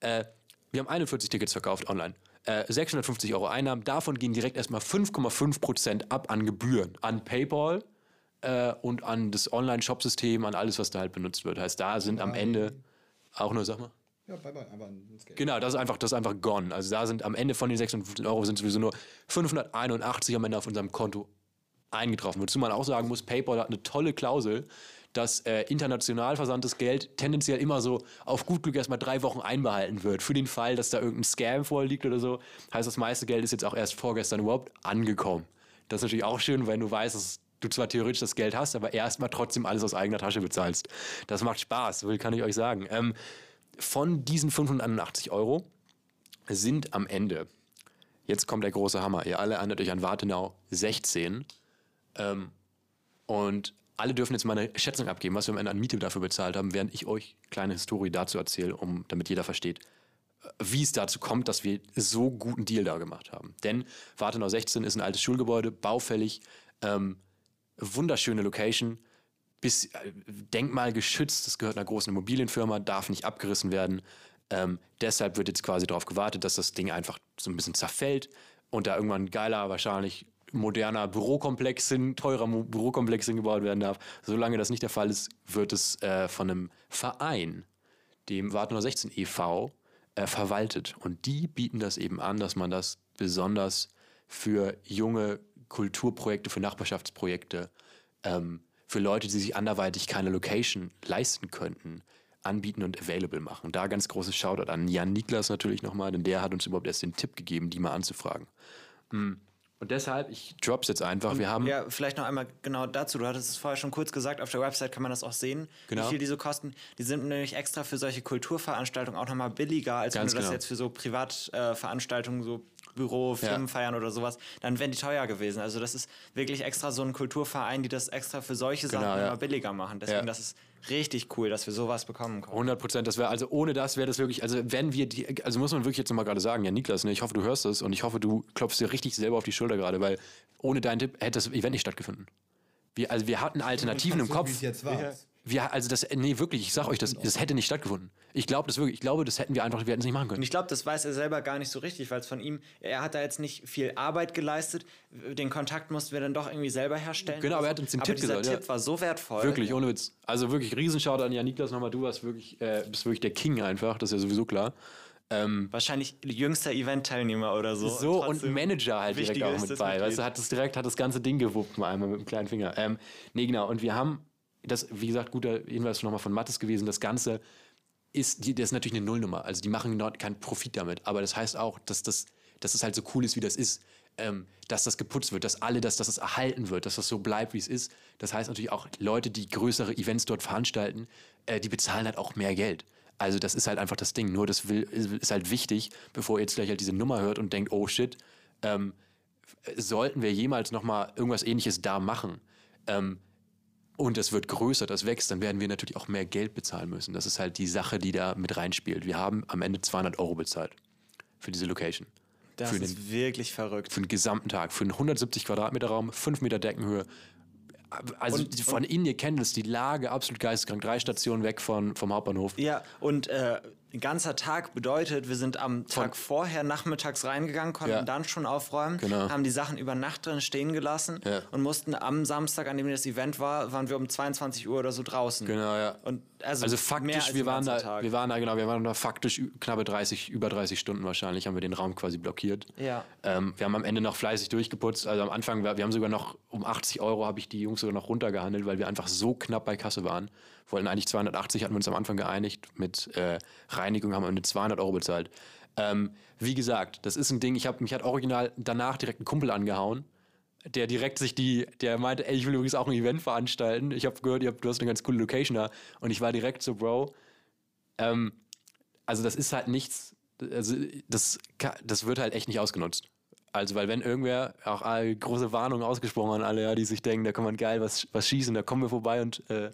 äh, wir haben 41 Tickets verkauft online. Äh, 650 Euro Einnahmen. Davon gehen direkt erstmal 5,5% ab an Gebühren. An PayPal äh, und an das Online-Shop-System, an alles, was da halt benutzt wird. Heißt, da sind am Ende auch nur, sag mal. Ja, bye bye, einfach ins Geld. Genau, das ist einfach, das ist einfach gone. Also da sind am Ende von den 615 Euro sind sowieso nur 581 am Ende auf unserem Konto eingetroffen. Wozu man auch sagen muss, PayPal hat eine tolle Klausel, dass äh, international versandtes Geld tendenziell immer so auf gut Glück erstmal drei Wochen einbehalten wird. Für den Fall, dass da irgendein Scam vorliegt oder so, heißt das meiste Geld ist jetzt auch erst vorgestern überhaupt angekommen. Das ist natürlich auch schön, wenn du weißt, dass du zwar theoretisch das Geld hast, aber erstmal trotzdem alles aus eigener Tasche bezahlst. Das macht Spaß, viel kann ich euch sagen. Ähm, von diesen 581 Euro sind am Ende, jetzt kommt der große Hammer, ihr alle erinnert euch an Wartenau 16 ähm, und alle dürfen jetzt mal eine Schätzung abgeben, was wir am Ende an Miete dafür bezahlt haben, während ich euch eine kleine Historie dazu erzähle, um, damit jeder versteht, äh, wie es dazu kommt, dass wir so guten Deal da gemacht haben. Denn Wartenau 16 ist ein altes Schulgebäude, baufällig, ähm, wunderschöne Location, bis äh, Denkmal geschützt, das gehört einer großen Immobilienfirma, darf nicht abgerissen werden. Ähm, deshalb wird jetzt quasi darauf gewartet, dass das Ding einfach so ein bisschen zerfällt und da irgendwann ein geiler, wahrscheinlich moderner Bürokomplex hin, teurer Bürokomplex hingebaut werden darf. Solange das nicht der Fall ist, wird es äh, von einem Verein, dem Wartenau 16 e.V., äh, verwaltet. Und die bieten das eben an, dass man das besonders für junge Kulturprojekte, für Nachbarschaftsprojekte, ähm, für Leute, die sich anderweitig keine Location leisten könnten, anbieten und available machen. Da ganz großes Shoutout an Jan Niklas natürlich nochmal, denn der hat uns überhaupt erst den Tipp gegeben, die mal anzufragen. Mm. Und deshalb, ich drop's jetzt einfach. Wir haben. Ja, vielleicht noch einmal genau dazu. Du hattest es vorher schon kurz gesagt, auf der Website kann man das auch sehen, Genau. wie viel die so kosten. Die sind nämlich extra für solche Kulturveranstaltungen auch nochmal billiger, als Ganz wenn du das genau. jetzt für so Privatveranstaltungen, Veranstaltungen, so Büro, Firmenfeiern oder sowas, dann wären die teuer gewesen. Also das ist wirklich extra so ein Kulturverein, die das extra für solche Sachen Genau, ja. immer billiger machen. Deswegen, Ja. das ist richtig cool, dass wir sowas bekommen können. 100 Prozent, das wäre, also ohne das wäre das wirklich, also wenn wir, die, also muss man wirklich jetzt nochmal gerade sagen, ja Niklas, ne, ich hoffe, du hörst das und ich hoffe, du klopfst dir richtig selber auf die Schulter gerade, weil ohne deinen Tipp hätte das Event nicht stattgefunden. Wir, also wir hatten Alternativen im So, Kopf. Wie es jetzt war. Wir, also das, nee, wirklich, ich sag euch, das, das hätte nicht stattgefunden. Ich glaube das wirklich, ich glaube, das hätten wir einfach, wir hätten es nicht machen Und können. ich glaube, das weiß er selber gar nicht so richtig, weil es von ihm, er hat da jetzt nicht viel Arbeit geleistet. Den Kontakt mussten wir dann doch irgendwie selber herstellen. Genau, aber er hat uns den aber Tipp dieser gesagt, ja. Tipp war so wertvoll. Wirklich, ohne Witz. Also wirklich, Riesenschauder an ja, Niklas nochmal, du warst wirklich, äh, bist wirklich der King einfach, das ist ja sowieso klar. Wahrscheinlich jüngster Event-Teilnehmer oder so. So und trotzdem Manager halt direkt auch mit bei. Mitglied. Weißt du, hat das direkt, hat das ganze Ding gewuppt mal einmal mit dem kleinen Finger. Ähm, nee, genau. Und wir haben, das, wie gesagt, guter Hinweis nochmal von Mattes gewesen, das Ganze ist, die, das ist natürlich eine Nullnummer. Also die machen dort keinen Profit damit. Aber das heißt auch, dass das, dass es halt so cool ist, wie das ist. Ähm, dass das geputzt wird, dass alle das, dass es erhalten wird, dass das so bleibt, wie es ist. Das heißt natürlich auch, Leute, die größere Events dort veranstalten, äh, die bezahlen halt auch mehr Geld. Also das ist halt einfach das Ding. Nur das will, ist halt wichtig, bevor ihr jetzt gleich halt diese Nummer hört und denkt, oh shit, ähm, sollten wir jemals nochmal irgendwas ähnliches da machen ähm, und es wird größer, das wächst, dann werden wir natürlich auch mehr Geld bezahlen müssen. Das ist halt die Sache, die da mit reinspielt. Wir haben am Ende 200 Euro bezahlt für diese Location. Das den, ist wirklich verrückt. für den gesamten Tag. Für einen 170 Quadratmeter Raum, 5 Meter Deckenhöhe. Also von innen, ihr kennt es, die Lage absolut geisteskrank. Drei Stationen weg von, vom Hauptbahnhof. Ja, und äh, ein ganzer Tag bedeutet, wir sind am Tag vorher nachmittags reingegangen, konnten Ja. dann schon aufräumen, Genau. haben die Sachen über Nacht drin stehen gelassen Ja. und mussten am Samstag, an dem das Event war, waren wir um 22 Uhr oder so draußen. Genau, ja. Und also, Also faktisch, als wir waren, da, Tag. wir waren da, genau, wir waren da faktisch knappe 30, über 30 Stunden wahrscheinlich, haben wir den Raum quasi blockiert. Ja. Ähm, wir haben am Ende noch fleißig durchgeputzt. Also am Anfang, wir, wir haben sogar noch um 80 Euro habe ich die Jungs sogar noch runtergehandelt, weil wir einfach so knapp bei Kasse waren. Wollten eigentlich 280, hatten wir uns am Anfang geeinigt. Mit äh, Reinigung haben wir Ende 200 Euro bezahlt. Ähm, wie gesagt, das ist ein Ding, ich habe mich hat original danach direkt ein Kumpel angehauen, der direkt sich die, der meinte, ey, ich will übrigens auch ein Event veranstalten. Ich habe gehört, habt, du hast eine ganz coole Location da. Und ich war direkt so, Bro, ähm, also das ist halt nichts, also das, das wird halt echt nicht ausgenutzt. Also, weil wenn irgendwer, auch große Warnung ausgesprochen an alle, ja, die sich denken, da kann man geil was, was schießen, da kommen wir vorbei und äh,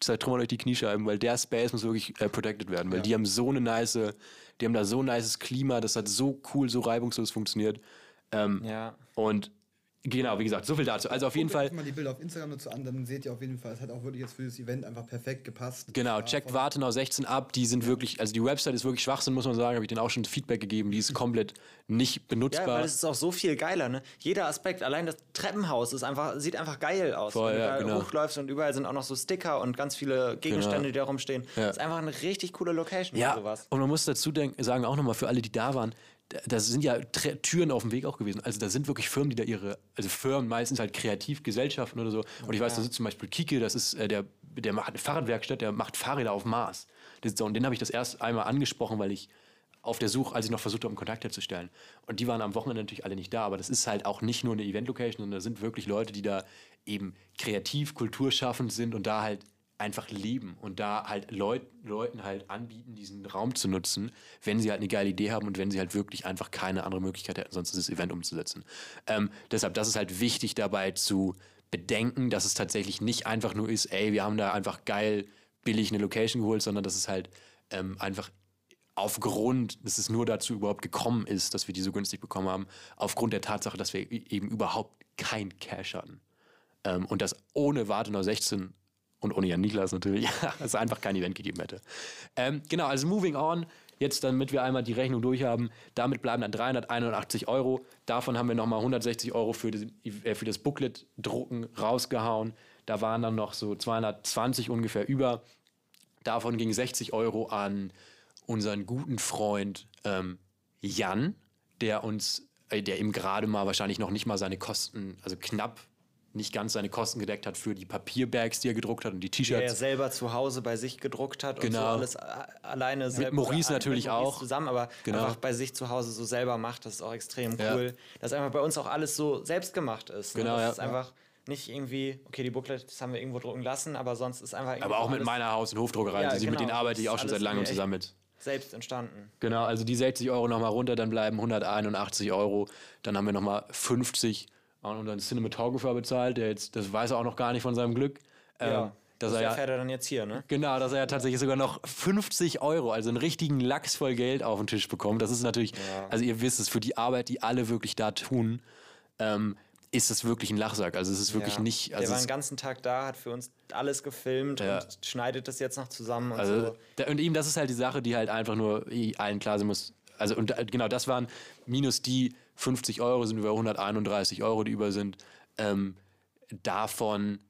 zertrümmern euch die Kniescheiben, weil der Space muss wirklich äh, protected werden, weil die haben so eine nice, die haben da so ein nices Klima, das hat so cool, so reibungslos funktioniert. Ähm, Ja. Und genau, wie gesagt, so viel dazu. Also auf jeden Guckt Fall, euch mal die Bilder auf Instagram dazu an, dann seht ihr auf jeden Fall, es hat auch wirklich jetzt für das Event einfach perfekt gepasst. Genau, Ja, checkt Wartenau 16 ab. Die sind wirklich, also die Website ist wirklich Schwachsinn, muss man sagen. Habe ich denen auch schon Feedback gegeben. Die ist <laughs> komplett nicht Ja, benutzbar. weil es ist auch so viel geiler, ne? Jeder Aspekt, allein das Treppenhaus ist einfach, sieht einfach geil aus. Voll, Wenn ja, du da genau. hochläufst und überall sind auch noch so Sticker und ganz viele Gegenstände, Genau. die da rumstehen. Ja. Das ist einfach eine richtig coole Location ja, für sowas. und man muss dazu denken, sagen auch nochmal für alle, die da waren, da, sind ja Türen auf dem Weg auch gewesen. Also da sind wirklich Firmen, die da ihre, also Firmen meistens halt Kreativgesellschaften oder so. Und ich weiß, da sitzt zum Beispiel Kike, das ist äh, der, der macht eine Fahrradwerkstatt, der macht Fahrräder auf Mars. Das und den habe ich das erst einmal angesprochen, weil ich auf der Suche, als ich noch versucht habe, einen Kontakt herzustellen. Und die waren am Wochenende natürlich alle nicht da, aber das ist halt auch nicht nur eine Event-Location, sondern da sind wirklich Leute, die da eben kreativ, kulturschaffend sind und da halt einfach leben und da halt Leut, Leuten halt anbieten, diesen Raum zu nutzen, wenn sie halt eine geile Idee haben und wenn sie halt wirklich einfach keine andere Möglichkeit hätten, sonst dieses Event umzusetzen. Ähm, deshalb, das ist halt wichtig dabei zu bedenken, dass es tatsächlich nicht einfach nur ist, ey, wir haben da einfach geil billig eine Location geholt, sondern dass es halt ähm, einfach aufgrund, dass es nur dazu überhaupt gekommen ist, dass wir die so günstig bekommen haben, aufgrund der Tatsache, dass wir e- eben überhaupt kein Cash hatten. Ähm, und das ohne Wartenau 16 und ohne Jan Niklas natürlich, <laughs> es einfach kein Event gegeben hätte. Ähm, genau, also moving on. Jetzt, damit wir einmal die Rechnung durch haben, damit bleiben dann 381 Euro. Davon haben wir nochmal 160 Euro für, das- äh, für das Booklet-Drucken rausgehauen. Da waren dann noch so 220 ungefähr über. Davon ging 60 Euro an unseren guten Freund ähm, Jan, der uns, äh, der ihm gerade mal wahrscheinlich noch nicht mal seine Kosten, also knapp nicht ganz seine Kosten gedeckt hat für die Papierbags, die er gedruckt hat und die T-Shirts. er selber zu Hause bei sich gedruckt hat und Genau. so alles a- alleine selber. Maurice oder natürlich mit Maurice auch. Zusammen, aber Genau. einfach bei sich zu Hause so selber macht, das ist auch extrem Ja. cool. Dass einfach bei uns auch alles so selbst gemacht ist. Ne? Genau, das ja. ist einfach nicht irgendwie, okay, die Booklets haben wir irgendwo drucken lassen, aber sonst ist einfach aber auch mit meiner Haus- und Hofdruckerei. Ja, also mit genau. denen arbeite ich auch schon seit langem zusammen mit. selbst entstanden. Genau, also die 60 Euro nochmal runter, dann bleiben 181 Euro. Dann haben wir nochmal 50 an unseren Cinematographer bezahlt, der jetzt, das weiß er auch noch gar nicht von seinem Glück. Ähm, ja. dass das er ja, erfährt er dann jetzt hier, ne? genau, dass er ja tatsächlich sogar noch 50 Euro, also einen richtigen Lachs voll Geld auf den Tisch bekommt. Das ist natürlich, also ihr wisst es, für die Arbeit, die alle wirklich da tun, ähm, ist es wirklich ein Lachsack. Also es ist wirklich Ja. nicht. der Also war es- den ganzen Tag da, hat für uns alles gefilmt Ja. und schneidet das jetzt noch zusammen und Also, so. da, und ihm, das ist halt die Sache, die halt einfach nur allen klar sein muss. Also, und äh, genau, das waren minus die 50 Euro, sind wir bei 131 Euro, die über sind. Ähm, davon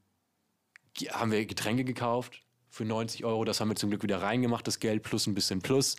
haben wir Getränke gekauft für 90 Euro. Das haben wir zum Glück wieder reingemacht, das Geld plus ein bisschen plus.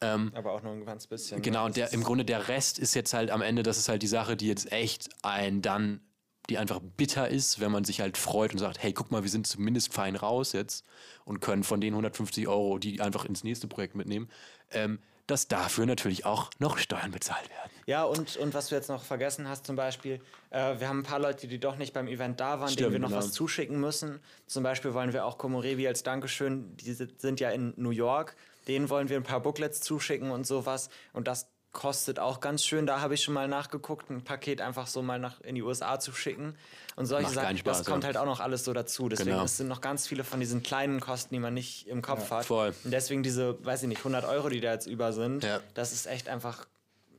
Ähm, Aber auch nur ein ganz bisschen. Genau, ne? und der, im Grunde der Rest ist jetzt halt am Ende, das ist halt die Sache, die jetzt echt ein dann, die einfach bitter ist, wenn man sich halt freut und sagt, hey, guck mal, wir sind zumindest fein raus jetzt und können von den 150 Euro die einfach ins nächste Projekt mitnehmen, ähm, dass dafür natürlich auch noch Steuern bezahlt werden. Ja, und, und was du jetzt noch vergessen hast, zum Beispiel, äh, wir haben ein paar Leute, die doch nicht beim Event da waren, Stimmt, denen wir noch genau. was zuschicken müssen. Zum Beispiel wollen wir auch Komorevi als Dankeschön, die si- sind ja in New York, denen wollen wir ein paar Booklets zuschicken und sowas. Und das kostet auch ganz schön. Da habe ich schon mal nachgeguckt, ein Paket einfach so mal nach in die USA zu schicken. Und solche Macht Sachen, Spaß, das kommt ja. halt auch noch alles so dazu. Deswegen Genau. es sind noch ganz viele von diesen kleinen Kosten, die man nicht im Kopf hat. voll. Und deswegen diese, weiß ich nicht, 100 Euro, die da jetzt über sind, Ja. das ist echt einfach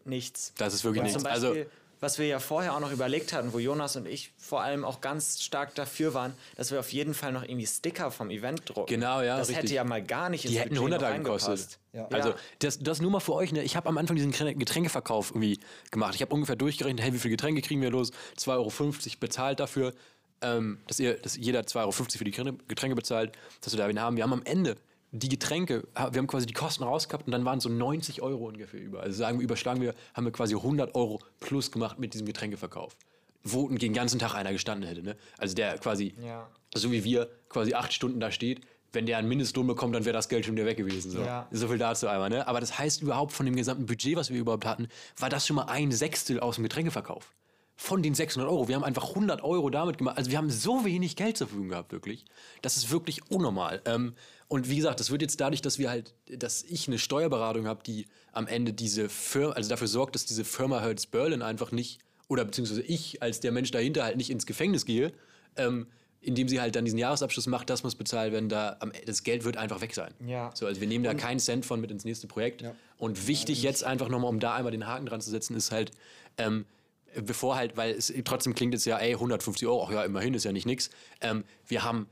nichts. Das ist wirklich Und nichts. Also, Beispiel, was wir ja vorher auch noch überlegt hatten, wo Jonas und ich vor allem auch ganz stark dafür waren, dass wir auf jeden Fall noch irgendwie Sticker vom Event drucken. Genau, ja, Das hätte richtig. ja mal gar nicht ins die hätten Budget 100 noch gekostet. Ja. Also das, das nur mal für euch. Ne? Ich habe am Anfang diesen Getränke- Getränkeverkauf irgendwie gemacht. Ich habe ungefähr durchgerechnet, hey, wie viele Getränke kriegen wir los? 2,50 Euro bezahlt dafür, ähm, dass, ihr, dass jeder 2,50 Euro für die Getränke- Getränke bezahlt, dass wir da wen haben. Wir haben am Ende die Getränke, wir haben quasi die Kosten rausgehabt und dann waren so 90 Euro ungefähr über. Also sagen wir, überschlagen wir, haben wir quasi 100 Euro plus gemacht mit diesem Getränkeverkauf. Wo den ganzen Tag einer gestanden hätte. Ne? Also der quasi, Ja. so wie wir, quasi acht Stunden da steht. Wenn der einen Mindestlohn bekommt, dann wäre das Geld schon wieder weg gewesen. So. Ja. so viel dazu einmal. Ne? Aber das heißt überhaupt von dem gesamten Budget, was wir überhaupt hatten, war das schon mal ein Sechstel aus dem Getränkeverkauf. Von den 600 Euro. Wir haben einfach 100 Euro damit gemacht. Also wir haben so wenig Geld zur Verfügung gehabt, wirklich. Das ist wirklich unnormal. Ähm, und wie gesagt, das wird jetzt dadurch, dass wir halt, dass ich eine Steuerberatung habe, die am Ende diese Firma, also dafür sorgt, dass diese Firma Hertz Berlin einfach nicht, oder beziehungsweise ich als der Mensch dahinter halt nicht ins Gefängnis gehe, ähm, indem sie halt dann diesen Jahresabschluss macht, das muss bezahlt werden, da am, das Geld wird einfach weg sein. Ja. So, also wir nehmen da keinen Cent von mit ins nächste Projekt. Ja. Und wichtig jetzt einfach nochmal, um da einmal den Haken dran zu setzen, ist halt, ähm, bevor halt, weil es trotzdem klingt jetzt ja, ey, 150 Euro, ach ja, immerhin ist ja nicht nix. Ähm, wir haben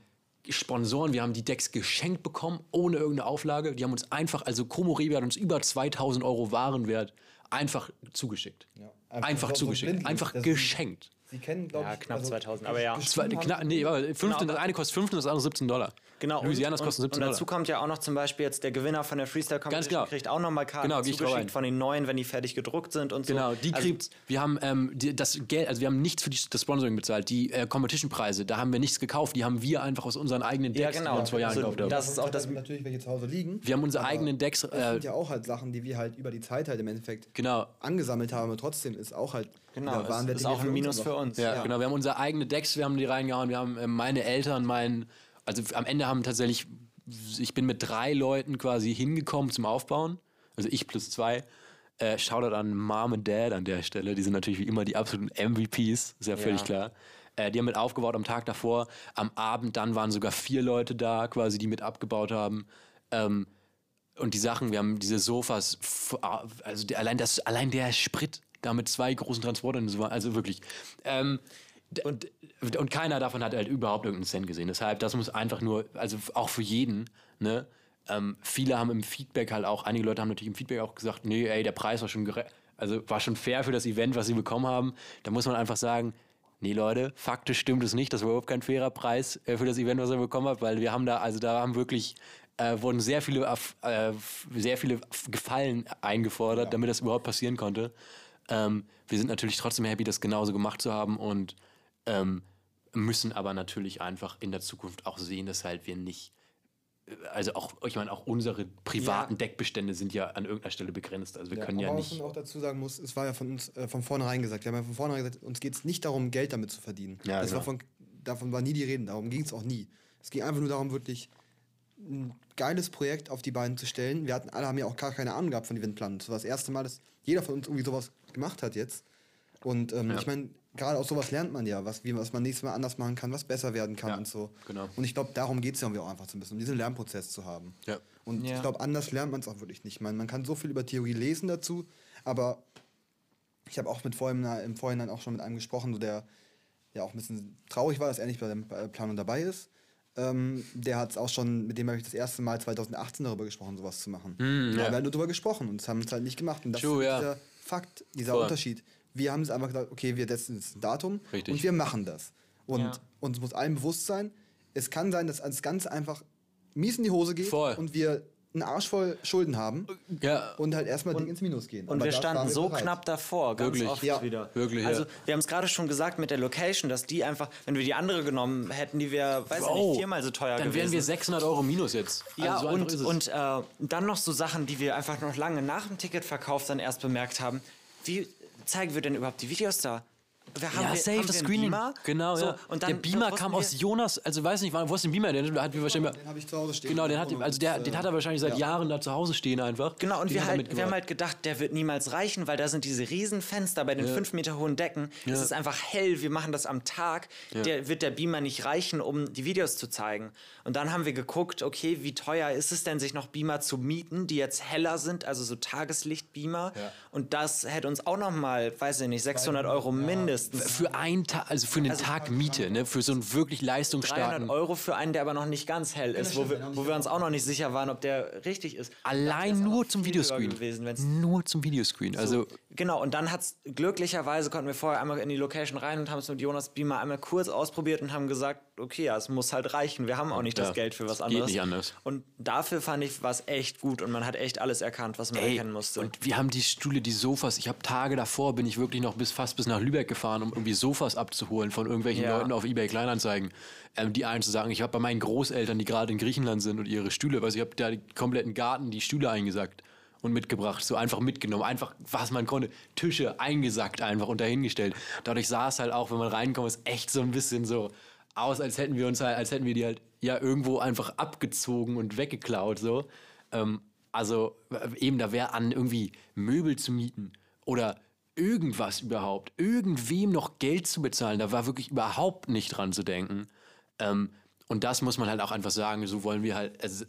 Sponsoren, wir haben die Decks geschenkt bekommen, ohne irgendeine Auflage. Die haben uns einfach, also Komorebi hat uns über 2000 Euro Warenwert einfach zugeschickt. Ja. Einfach so- so zugeschickt. einfach das- geschenkt. Sie kennen, glaube Ja, ich. knapp 2000, aber ja. Zwei, knapp, nee, aber 15, Genau. das eine kostet 15, das andere 17 Dollar. Genau. Louisianas und, kosten und, 17 und dazu Dollar. kommt ja auch noch zum Beispiel jetzt der Gewinner von der Freestyle Competition genau. kriegt auch nochmal Karten Genau, zugeschickt von den neuen, wenn die fertig gedruckt sind und so. Genau, die Also, kriegt, wir haben ähm, die, das Geld, also wir haben nichts für die, das Sponsoring bezahlt. Die äh, Competition-Preise, da haben wir nichts gekauft, die haben wir einfach aus unseren eigenen Ja, Decks, die genau. uns vor Jahren Also gekauft das ist auch das- natürlich welche zu Hause liegen. Wir haben unsere eigenen Decks, Das äh, sind ja auch halt Sachen, die wir halt über die Zeit halt im Endeffekt genau, angesammelt haben. Aber trotzdem ist auch halt Genau, ist wir auch ein Minus aber- für uns. Ja, genau. Wir haben unsere eigenen Decks, wir haben die reingehauen. Wir haben äh, meine Eltern, mein, also am Ende haben tatsächlich, ich bin mit drei Leuten quasi hingekommen zum Aufbauen. Also ich plus zwei. Äh, Shoutout an Mom und Dad an der Stelle. Die sind natürlich wie immer die absoluten MVPs, ist ja völlig Ja. klar. Äh, die haben mit aufgebaut am Tag davor. Am Abend dann waren sogar vier Leute da, quasi, die mit abgebaut haben. Ähm, und die Sachen, wir haben diese Sofas, also die, allein, das, allein der Sprit, da mit zwei großen Transportern, also wirklich. Ähm, und, und keiner davon hat halt überhaupt irgendeinen Cent gesehen. Deshalb, das muss einfach nur, also auch für jeden, ne? Ähm, viele haben im Feedback halt auch, einige Leute haben natürlich im Feedback auch gesagt, nee, ey, der Preis war schon also war schon fair für das Event, was sie bekommen haben. Da muss man einfach sagen, nee, Leute, faktisch stimmt es nicht, das war überhaupt kein fairer Preis äh, für das Event, was er bekommen hat, weil wir haben da, also da haben wirklich äh, wurden sehr viele, äh, sehr viele Gefallen eingefordert, damit das überhaupt passieren konnte. Ähm, wir sind natürlich trotzdem happy, das genauso gemacht zu haben und ähm, müssen aber natürlich einfach in der Zukunft auch sehen, dass halt wir nicht, äh, also auch, ich meine, auch unsere privaten Ja. Deckbestände sind ja an irgendeiner Stelle begrenzt. Also wir können ja nicht. Was man auch dazu sagen muss, es war ja von uns äh, von vornherein gesagt. Wir haben ja von vornherein gesagt, uns geht es nicht darum, Geld damit zu verdienen. Ja, das genau. war von, davon war nie die Rede, darum ging es auch nie. Es ging einfach nur darum, wirklich ein geiles Projekt auf die Beine zu stellen. Wir hatten alle haben ja auch gar keine Ahnung gehabt von Eventplan. Das war das erste Mal, dass jeder von uns irgendwie sowas gemacht hat jetzt. Und ähm, Ja. ich meine, gerade aus sowas lernt man ja, was, wie, was man nächstes Mal anders machen kann, was besser werden kann Ja, und so. genau. Und ich glaube, darum geht es ja irgendwie auch einfach so ein bisschen, um diesen Lernprozess zu haben. Ja. Und Ja. ich glaube, anders lernt man es auch wirklich nicht. Man, man kann so viel über Theorie lesen dazu, aber ich habe auch mit vorhin, im Vorhinein auch schon mit einem gesprochen, so der ja auch ein bisschen traurig war, dass er nicht bei der bei Planung dabei ist. Ähm, der hat es auch schon, mit dem habe ich das erste Mal 2018 darüber gesprochen, sowas zu machen. Da ja. haben wir halt nur darüber gesprochen und das haben wir halt nicht gemacht. Und das True, ist ja. dieser Fakt, dieser Voll. Unterschied. Wir haben es einfach gesagt, okay, wir setzen jetzt ein Datum Richtig. und wir machen das. Und Ja. uns muss allen bewusst sein, es kann sein, dass das Ganze einfach mies in die Hose geht Voll. und wir einen Arsch voll Schulden haben Ja, und halt erstmal Ding ins Minus gehen. Und Aber wir standen wir so bereit. knapp davor, ganz Wirklich? oft Ja. wieder. Wirklich, ja. Also wir haben es gerade schon gesagt mit der Location, dass die einfach, wenn wir die andere genommen hätten, die wäre, weiß ich nicht, viermal so teuer dann gewesen. wären wir 600 Euro minus jetzt. Ja, Also so und, und äh, dann noch so Sachen, die wir einfach noch lange nach dem Ticketverkauf dann erst bemerkt haben. Wie zeigen wir denn überhaupt die Videos da? Wir haben ja, wir, safe, haben das Screening. Beamer? Genau, so, ja. Und dann der Beamer kam aus Jonas, also weiß nicht, wo ist der Beamer? Den hat wir wahrscheinlich. Den habe ich zu Hause stehen. Genau, den hat, also der, äh, den hat er wahrscheinlich seit ja. Jahren da zu Hause stehen einfach. Genau, und wir, halt, wir haben halt gedacht, der wird niemals reichen, weil da sind diese riesen Fenster bei den Ja. fünf Meter hohen Decken. Es Ja. ist einfach hell, wir machen das am Tag. Ja. Der wird der Beamer nicht reichen, um die Videos zu zeigen. Und dann haben wir geguckt, okay, wie teuer ist es denn, sich noch Beamer zu mieten, die jetzt heller sind, also so Tageslichtbeamer. Ja. Und das hätte uns auch noch mal, weiß ich nicht, 600 Euro mindestens. Für einen Tag, also für einen Tag Miete, ne, für so einen wirklich 300 leistungsstarken. Euro für einen, der aber noch nicht ganz hell ist, wo wir, wo wir uns auch noch nicht sicher waren, ob der richtig ist. Allein Das wär's nur zum Videoscreen. Nur zum Videoscreen. Also, Genau, und dann hat's glücklicherweise konnten wir vorher einmal in die Location rein und haben es mit Jonas Beamer einmal kurz ausprobiert und haben gesagt, okay, ja, es muss halt reichen. Wir haben auch nicht Ja, das Geld für was geht anderes. nicht anders. Und dafür fand ich was echt gut und man hat echt alles erkannt, was man ey, erkennen musste. und wir haben die Stühle, die Sofas. Ich habe Tage davor, bin ich wirklich noch bis fast bis nach Lübeck gefahren, um irgendwie Sofas abzuholen von irgendwelchen Ja. Leuten auf Ebay Kleinanzeigen. Ähm, die einen zu sagen, ich habe bei meinen Großeltern, die gerade in Griechenland sind und ihre Stühle, weil ich habe da den kompletten Garten die Stühle eingesackt und mitgebracht, so einfach mitgenommen, einfach was man konnte, Tische eingesackt einfach und dahingestellt. Dadurch sah es halt auch, wenn man reinkommt, ist echt so ein bisschen so aus, als hätten wir uns halt, als hätten wir die halt ja irgendwo einfach abgezogen und weggeklaut so. Ähm, also äh, eben, da wäre an irgendwie Möbel zu mieten oder irgendwas überhaupt, irgendwem noch Geld zu bezahlen, da war wirklich überhaupt nicht dran zu denken. Ähm, und das muss man halt auch einfach sagen, so wollen wir halt, also, äh,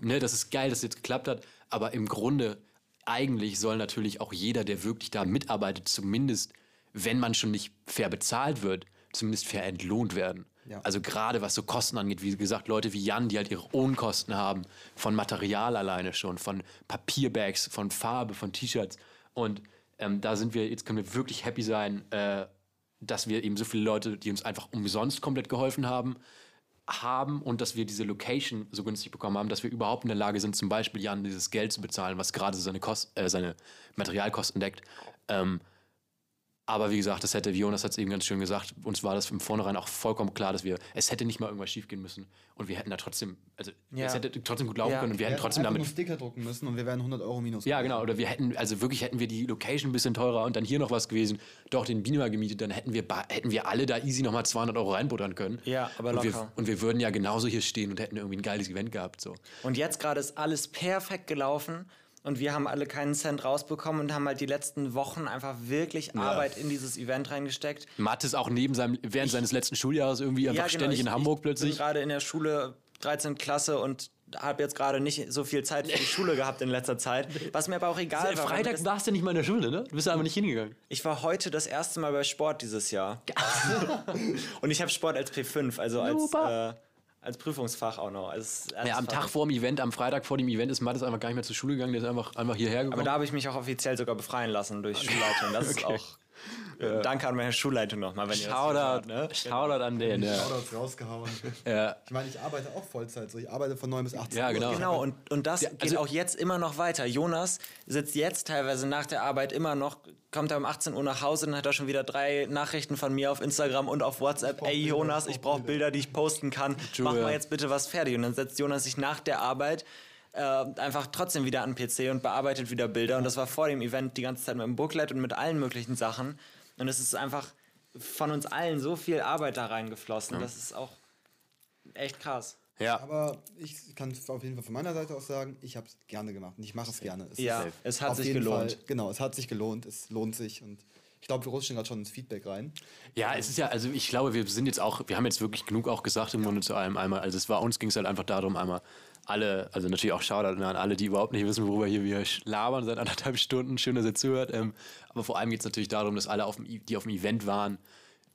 ne, das ist geil, dass es jetzt geklappt hat, aber im Grunde, eigentlich soll natürlich auch jeder, der wirklich da mitarbeitet, zumindest, wenn man schon nicht fair bezahlt wird, zumindest fair entlohnt werden. Ja. Also gerade was so Kosten angeht, wie gesagt, Leute wie Jan, die halt ihre Unkosten haben, von Material alleine schon, von Papierbags, von Farbe, von T-Shirts. Und ähm, da sind wir, jetzt können wir wirklich happy sein, äh, dass wir eben so viele Leute, die uns einfach umsonst komplett geholfen haben, haben und dass wir diese Location so günstig bekommen haben, dass wir überhaupt in der Lage sind, zum Beispiel Jan dieses Geld zu bezahlen, was gerade seine, Kost, äh, seine Materialkosten deckt. Ähm, aber wie gesagt, das hätte, wie Jonas hat es eben ganz schön gesagt, uns war das im Vornherein auch vollkommen klar, dass wir, es hätte nicht mal irgendwas schief gehen müssen. Und wir hätten da trotzdem, also Ja. es hätte trotzdem gut laufen Ja. können und wir Wir hätten trotzdem damit nur Sticker drucken müssen und wir wären 100 Euro minus. ja, genau. Oder wir hätten, also wirklich hätten wir die Location ein bisschen teurer und dann hier noch was gewesen, doch den Beamer gemietet, dann hätten wir, hätten wir alle da easy nochmal 200 Euro reinbuttern können. Ja, aber und wir, locker. und wir würden ja genauso hier stehen und hätten irgendwie ein geiles Event gehabt. So. Und jetzt gerade ist alles perfekt gelaufen und wir haben alle keinen Cent rausbekommen und haben halt die letzten Wochen einfach wirklich Arbeit in dieses Event reingesteckt. Matt ist auch neben seinem, während seines letzten Schuljahres irgendwie einfach ständig ich, in Hamburg ich bin plötzlich. gerade in der Schule 13. Klasse und habe jetzt gerade nicht so viel Zeit für die <laughs> Schule gehabt in letzter Zeit. Was mir aber auch egal war. Freitag warst du nicht mal in der Schule, ne? Du bist einfach nicht hingegangen. Ich war heute das erste Mal bei Sport dieses Jahr. <laughs> <laughs> und ich habe Sport als P5, also als, äh, als Prüfungsfach auch noch. Als, als Ja, am. Tag vor dem Event, am Freitag vor dem Event ist Mattes einfach gar nicht mehr zur Schule gegangen, der ist einfach, einfach hierher gekommen. Aber da habe ich mich auch offiziell sogar befreien lassen durch Schulleitung. Das ist <laughs> auch Äh, Danke an meine Schulleitung nochmal, wenn ihr das Shoutout, hört, ne? Shoutout an den. Ja. Shoutouts rausgehauen. Ja. Ich meine, ich arbeite auch Vollzeit. So. Ich arbeite von 9 bis 18 Ja, Uhr. genau. Genau, und, und das geht also- auch jetzt immer noch weiter. Jonas sitzt jetzt teilweise nach der Arbeit immer noch, kommt er um 18 Uhr nach Hause, dann hat er schon wieder drei Nachrichten von mir auf Instagram und auf WhatsApp. Ey Bilder, Jonas, ich ich brauch brauche Bilder, die ich posten kann. True, Mach ja. mal jetzt bitte was fertig. Und dann setzt Jonas sich nach der Arbeit äh, einfach trotzdem wieder an den PC und bearbeitet wieder Bilder. Und das war vor dem Event die ganze Zeit mit dem Booklet und mit allen möglichen Sachen. Und es ist einfach von uns allen so viel Arbeit da reingeflossen. Das ist auch echt krass. ja. Aber ich kann auf jeden Fall von meiner Seite aus sagen, ich habe es gerne gemacht und ich mache es gerne. Es Ja, ist es hat sich gelohnt. Fall, genau, es hat sich gelohnt, es lohnt sich und ich glaube, wir rutschen gerade schon ins Feedback rein. Ja, es ist ja, also ich glaube, wir sind jetzt auch, wir haben jetzt wirklich genug auch gesagt im Grunde zu allem einmal. Also es war uns ging es halt einfach darum, einmal alle, also natürlich auch Shoutout an alle, die überhaupt nicht wissen, worüber hier wir labern seit anderthalb Stunden. Schön, dass ihr zuhört. Ähm, aber vor allem geht es natürlich darum, dass alle, auf dem, die auf dem Event waren,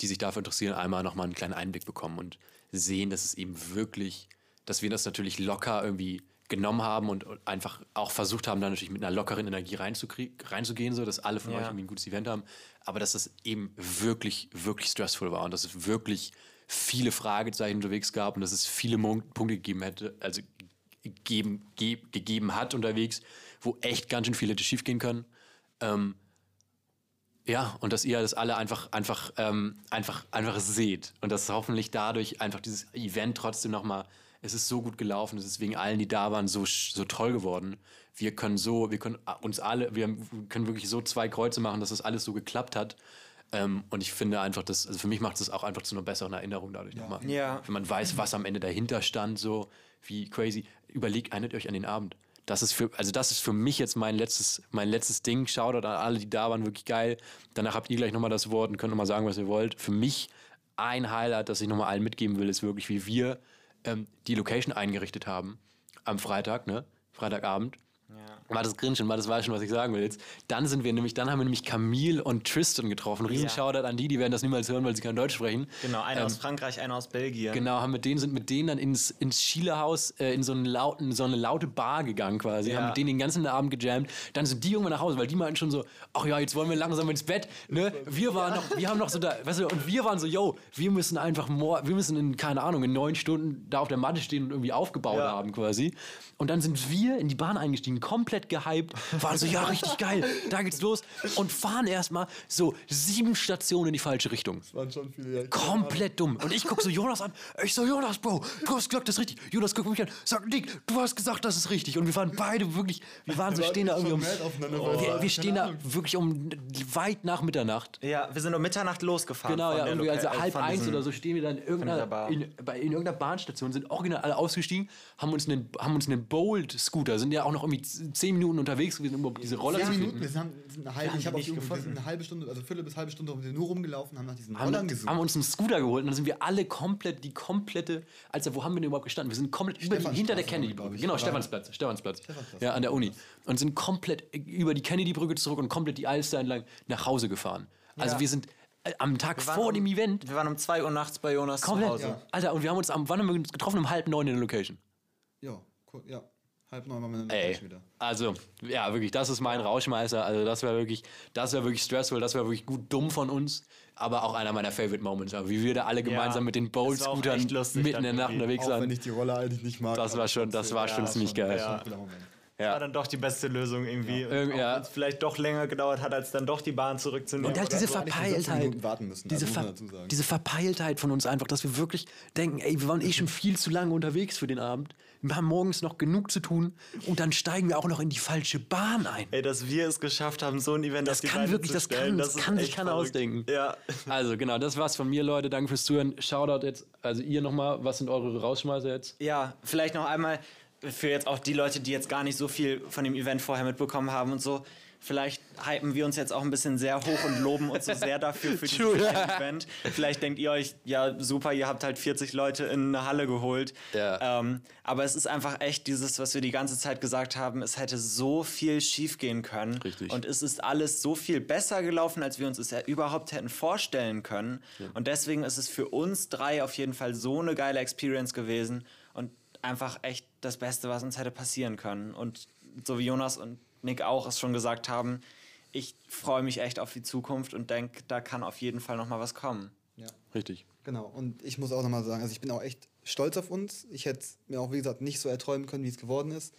die sich dafür interessieren, einmal nochmal einen kleinen Einblick bekommen und sehen, dass es eben wirklich, dass wir das natürlich locker irgendwie genommen haben und einfach auch versucht haben, da natürlich mit einer lockeren Energie reinzugehen, so dass alle von Ja. euch irgendwie ein gutes Event haben. Aber dass das eben wirklich, wirklich stressful war und dass es wirklich viele Fragezeichen unterwegs gab und dass es viele Punkte gegeben hätte, also gegeben, ge gegeben hat unterwegs, wo echt ganz schön viel hätte schiefgehen können. Ähm, ja, und dass ihr das alle einfach, einfach, ähm, einfach, einfach seht. Und dass hoffentlich dadurch einfach dieses Event trotzdem nochmal, es ist so gut gelaufen, es ist wegen allen, die da waren, so, so toll geworden. Wir können so, wir können uns alle, wir können wirklich so zwei Kreuze machen, dass das alles so geklappt hat. Ähm, und ich finde einfach, das, also für mich macht es auch einfach zu einer besseren Erinnerung dadurch nochmal. Ja. Wenn man weiß, was am Ende dahinter stand, so wie crazy. Überlegt, erinnert euch an den Abend. Das ist für, also das ist für mich jetzt mein letztes, mein letztes Ding. Shoutout an alle, die da waren, wirklich geil. Danach habt ihr gleich nochmal das Wort und könnt nochmal sagen, was ihr wollt. Für mich ein Highlight, das ich nochmal allen mitgeben will, ist wirklich, wie wir ähm, die Location eingerichtet haben am Freitag, ne? Freitagabend. War das Grinchen, war das war schon, was ich sagen will jetzt. Dann sind wir nämlich, dann haben wir nämlich Camille und Tristan getroffen. Riesen Ja. An die, die werden das niemals hören, weil sie kein Deutsch sprechen. Genau, einer aus Frankreich, einer aus Belgien. Genau, haben mit denen, sind mit denen dann ins, ins Schielehaus äh, in so, einen lauten, so eine laute Bar gegangen quasi. Ja. Haben mit denen den ganzen Abend gejammt. Dann sind die irgendwann nach Hause, weil die meinten schon so, ach ja, jetzt wollen wir langsam ins Bett. Ne? Wir waren noch, wir haben noch so da, weißt du, und wir waren so, yo, wir müssen einfach mor wir müssen in, keine Ahnung, in neun Stunden da auf der Matte stehen und irgendwie aufgebaut Ja. haben quasi. Und dann sind wir in die Bahn eingestiegen, komplett gehypt, waren so, ja, richtig geil, da geht's los. Und fahren erstmal so sieben Stationen in die falsche Richtung. Das waren schon viele. Ja. Komplett dumm. Und ich gucke so Jonas an. Ich so, Jonas, Bro, du hast gesagt, das ist richtig. Jonas guckt mich an. Sagt, Nick, du hast gesagt, das ist richtig. Und wir waren beide wirklich, wir waren so, Wir stehen da irgendwie um. weil wir, wir- stehen da wirklich um weit nach Mitternacht. Ja, wir sind um Mitternacht losgefahren. Genau, ja, irgendwie also äh, halb eins oder so stehen wir dann in irgendeiner, in, bei, in irgendeiner Bahnstation, sind original alle ausgestiegen, haben uns einen, haben uns einen Bolt-Scooter, sind ja auch noch irgendwie zehn Minuten unterwegs gewesen, um überhaupt diese Roller Zehn zu Minuten, finden. wir sind, eine halbe, ich habe die auch nicht irgendwie- wir sind gefunden. eine halbe Stunde, also Viertel bis halbe Stunde sind wir nur rumgelaufen, haben nach diesen Rollern Haben, gesucht. haben uns einen Scooter geholt und dann sind wir alle komplett, die komplette, also wo haben wir denn überhaupt gestanden? Wir sind komplett über, Stephansstraße, hinter der Kennedy-Brücke. ich. Genau, Ja. Stephansplatz, Stephansplatz. Stephansplatz. Ja, an der Uni. Und sind komplett über die Kennedy-Brücke zurück und komplett die Alster entlang nach Hause gefahren. Also Ja. wir sind äh, am Tag vor um- dem Event Wir waren um 2 Uhr nachts bei Jonas komplett. zu Hause. Ja. Alter, und wir haben uns am, wann haben wir uns getroffen? Um halb neun in der Location. Ja, cool, ja. Halb neun waren in der Ey, wieder. also, ja, wirklich, das ist mein Rauschmeister. Also, das wäre wirklich, das wäre wirklich stressful, das wäre wirklich gut dumm von uns, aber auch einer meiner Favorite Moments. Aber wie wir da alle gemeinsam mit den war lustig mitten in der Nacht unterwegs Auch wenn waren. ich die Roller eigentlich nicht mag. Das war schon, das war schon Ja, ziemlich schon, geil. ja. Das war dann doch die beste Lösung irgendwie. Ja. wenn es vielleicht doch länger gedauert hat, als dann doch die Bahn zurückzunehmen. Und halt diese das war eigentlich nur 14 Verpeiltheit. Warten müssen, Diese, Ver man dazu sagen. diese Verpeiltheit von uns einfach, dass wir wirklich denken, ey, wir waren eh schon viel zu lange unterwegs für den Abend. Wir haben morgens noch genug zu tun und dann steigen wir auch noch in die falsche Bahn ein. Ey, dass wir es geschafft haben, so ein Event Das auf die kann Beine wirklich, zu das kann, das ist kann sich keiner ausdenken. Ja. <laughs> Also genau, das war's von mir, Leute. Danke fürs Zuhören. Shoutout jetzt, also ihr nochmal, was sind eure Rausschmeißer jetzt? Ja, vielleicht noch einmal für jetzt auch die Leute, die jetzt gar nicht so viel von dem Event vorher mitbekommen haben und so. Vielleicht hypen wir uns jetzt auch ein bisschen sehr hoch und loben uns so sehr dafür für dieses. Event. Vielleicht denkt ihr euch, ja super, ihr habt halt 40 Leute in eine Halle geholt. Ja. Ähm, aber es ist einfach echt dieses, was wir die ganze Zeit gesagt haben, es hätte so viel schief gehen können. Richtig. Und es ist alles so viel besser gelaufen, als wir uns es ja überhaupt hätten vorstellen können. Und deswegen ist es für uns drei auf jeden Fall so eine geile Experience gewesen einfach echt das Beste, was uns hätte passieren können. Und so wie Jonas und Nick auch es schon gesagt haben, ich freue mich echt auf die Zukunft und denke, da kann auf jeden Fall noch mal was kommen. Ja. Richtig. Genau, und ich muss auch nochmal sagen, also ich bin auch echt stolz auf uns. Ich hätte es mir auch, wie gesagt, nicht so erträumen können, wie es geworden ist.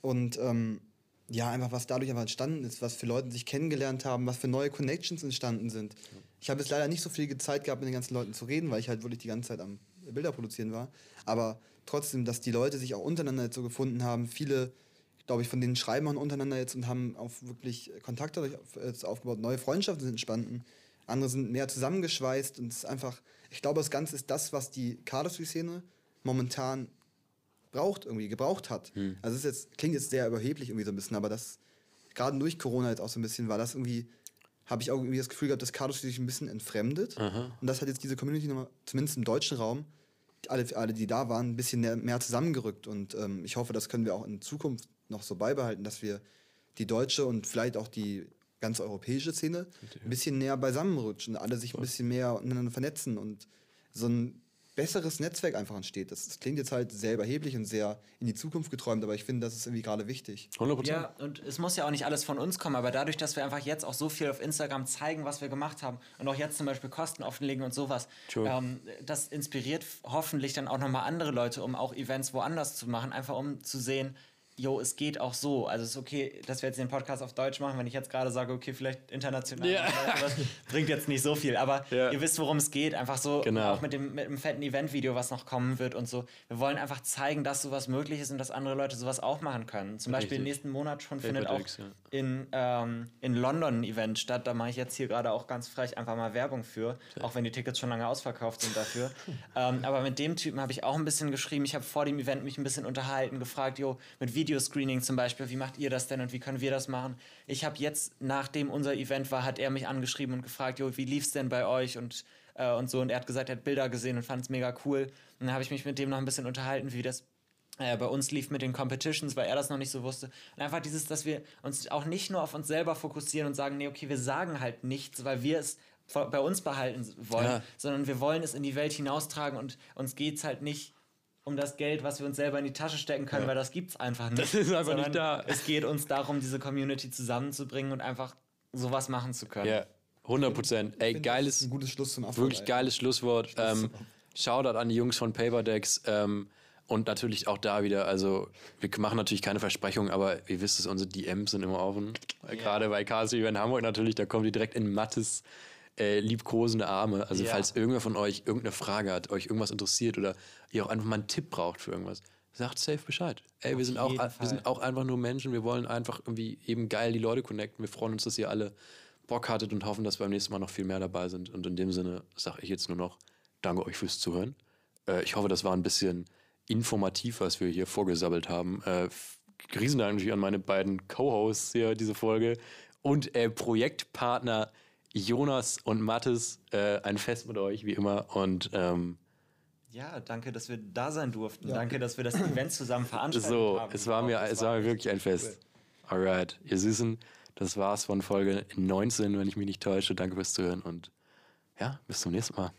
Und ähm, ja, einfach was dadurch einfach entstanden ist, was für Leute sich kennengelernt haben, was für neue Connections entstanden sind. Ich habe jetzt leider nicht so viel Zeit gehabt, mit den ganzen Leuten zu reden, weil ich halt wirklich die ganze Zeit am Bilder produzieren war. Aber trotzdem, dass die Leute sich auch untereinander jetzt so gefunden haben, viele, glaube ich, von denen schreiben auch untereinander jetzt und haben auch wirklich Kontakte jetzt aufgebaut, neue Freundschaften sind entstanden, andere sind mehr zusammengeschweißt und es ist einfach, ich glaube, das Ganze ist das, was die Cardistry-Szene momentan braucht, irgendwie gebraucht hat. Hm. Also es jetzt, klingt jetzt sehr überheblich irgendwie so ein bisschen, aber das, gerade durch Corona jetzt auch so ein bisschen, war das irgendwie, habe ich auch irgendwie das Gefühl gehabt, dass Cardistry sich ein bisschen entfremdet. Und das hat jetzt diese Community nochmal, zumindest im deutschen Raum, alle, alle, die da waren, ein bisschen mehr, zusammengerückt. Und ähm, ich hoffe, das können wir auch in Zukunft noch so beibehalten, dass wir die deutsche und vielleicht auch die ganze europäische Szene ein bisschen näher beisammenrutschen, alle sich ein bisschen mehr untereinander vernetzen und so ein besseres Netzwerk einfach entsteht. Das, das klingt jetzt halt sehr überheblich und sehr in die Zukunft geträumt, aber ich finde, das ist irgendwie gerade wichtig. 100 Ja, und es muss ja auch nicht alles von uns kommen, aber dadurch, dass wir einfach jetzt auch so viel auf Instagram zeigen, was wir gemacht haben und auch jetzt zum Beispiel Kosten offenlegen und sowas, ähm, das inspiriert hoffentlich dann auch nochmal andere Leute, um auch Events woanders zu machen, einfach um zu sehen, jo, es geht auch so. Also es ist okay, dass wir jetzt den Podcast auf Deutsch machen, wenn ich jetzt gerade sage, okay, vielleicht international, Ja. das bringt jetzt nicht so viel, aber Ja. ihr wisst, worum es geht. Einfach so, Genau. auch mit dem, mit dem fetten Event-Video, was noch kommen wird und so. Wir wollen einfach zeigen, dass sowas möglich ist und dass andere Leute sowas auch machen können. Zum Beispiel Richtig. nächsten Monat schon findet auch Decks, ja. in, ähm, in London ein Event statt. Da mache ich jetzt hier gerade auch ganz frech einfach mal Werbung für, auch wenn die Tickets schon lange ausverkauft sind dafür. <laughs> ähm, aber mit dem Typen habe ich auch ein bisschen geschrieben. Ich habe vor dem Event mich ein bisschen unterhalten, gefragt, jo, mit Videoscreening zum Beispiel, wie macht ihr das denn und wie können wir das machen? Ich habe jetzt, nachdem unser Event war, hat er mich angeschrieben und gefragt, jo, wie lief's denn bei euch und, äh, und so. Und er hat gesagt, er hat Bilder gesehen und fand es mega cool. Und dann habe ich mich mit dem noch ein bisschen unterhalten, wie das äh, bei uns lief mit den Competitions, weil er das noch nicht so wusste. Und einfach dieses, dass wir uns auch nicht nur auf uns selber fokussieren und sagen, nee, okay, wir sagen halt nichts, weil wir es bei uns behalten wollen, Ja. sondern wir wollen es in die Welt hinaustragen und uns geht es halt nicht um das Geld, was wir uns selber in die Tasche stecken können, weil das gibt es einfach nicht. Das ist einfach sondern nicht da. Es geht uns darum, diese Community zusammenzubringen und einfach sowas machen zu können. Ja, 100 Prozent. Ey, geiles, ein gutes Schluss zum Erfolg. wirklich geiles Schlusswort. Ähm, Shoutout an die Jungs von Paperdecks. Ähm, und natürlich auch da wieder, also wir machen natürlich keine Versprechungen, aber ihr wisst es, unsere DMs sind immer offen. Gerade bei KSW in Hamburg natürlich, da kommen die direkt in Mattes äh, liebkosende Arme. Also Ja. falls irgendwer von euch irgendeine Frage hat, euch irgendwas interessiert oder ihr auch einfach mal einen Tipp braucht für irgendwas, sagt safe Bescheid. Ey, wir sind, auch, wir sind auch einfach nur Menschen, wir wollen einfach irgendwie eben geil die Leute connecten. Wir freuen uns, dass ihr alle Bock hattet und hoffen, dass beim nächsten Mal noch viel mehr dabei sind. Und in dem Sinne sage ich jetzt nur noch, danke euch fürs Zuhören. Äh, ich hoffe, das war ein bisschen informativ, was wir hier vorgesabbelt haben. Äh, Riesendank natürlich an meine beiden Co-Hosts hier diese Folge und äh, Projektpartner Jonas und Mathis. Äh, ein Fest mit euch, wie immer. Und ähm, Ja, danke, dass wir da sein durften. Danke, dass wir das Event zusammen veranstaltet so, haben. es war mir, es war mir wirklich ein Fest. Alright, ihr Süßen, das war's von Folge 19, wenn ich mich nicht täusche. Danke fürs Zuhören und ja, bis zum nächsten Mal.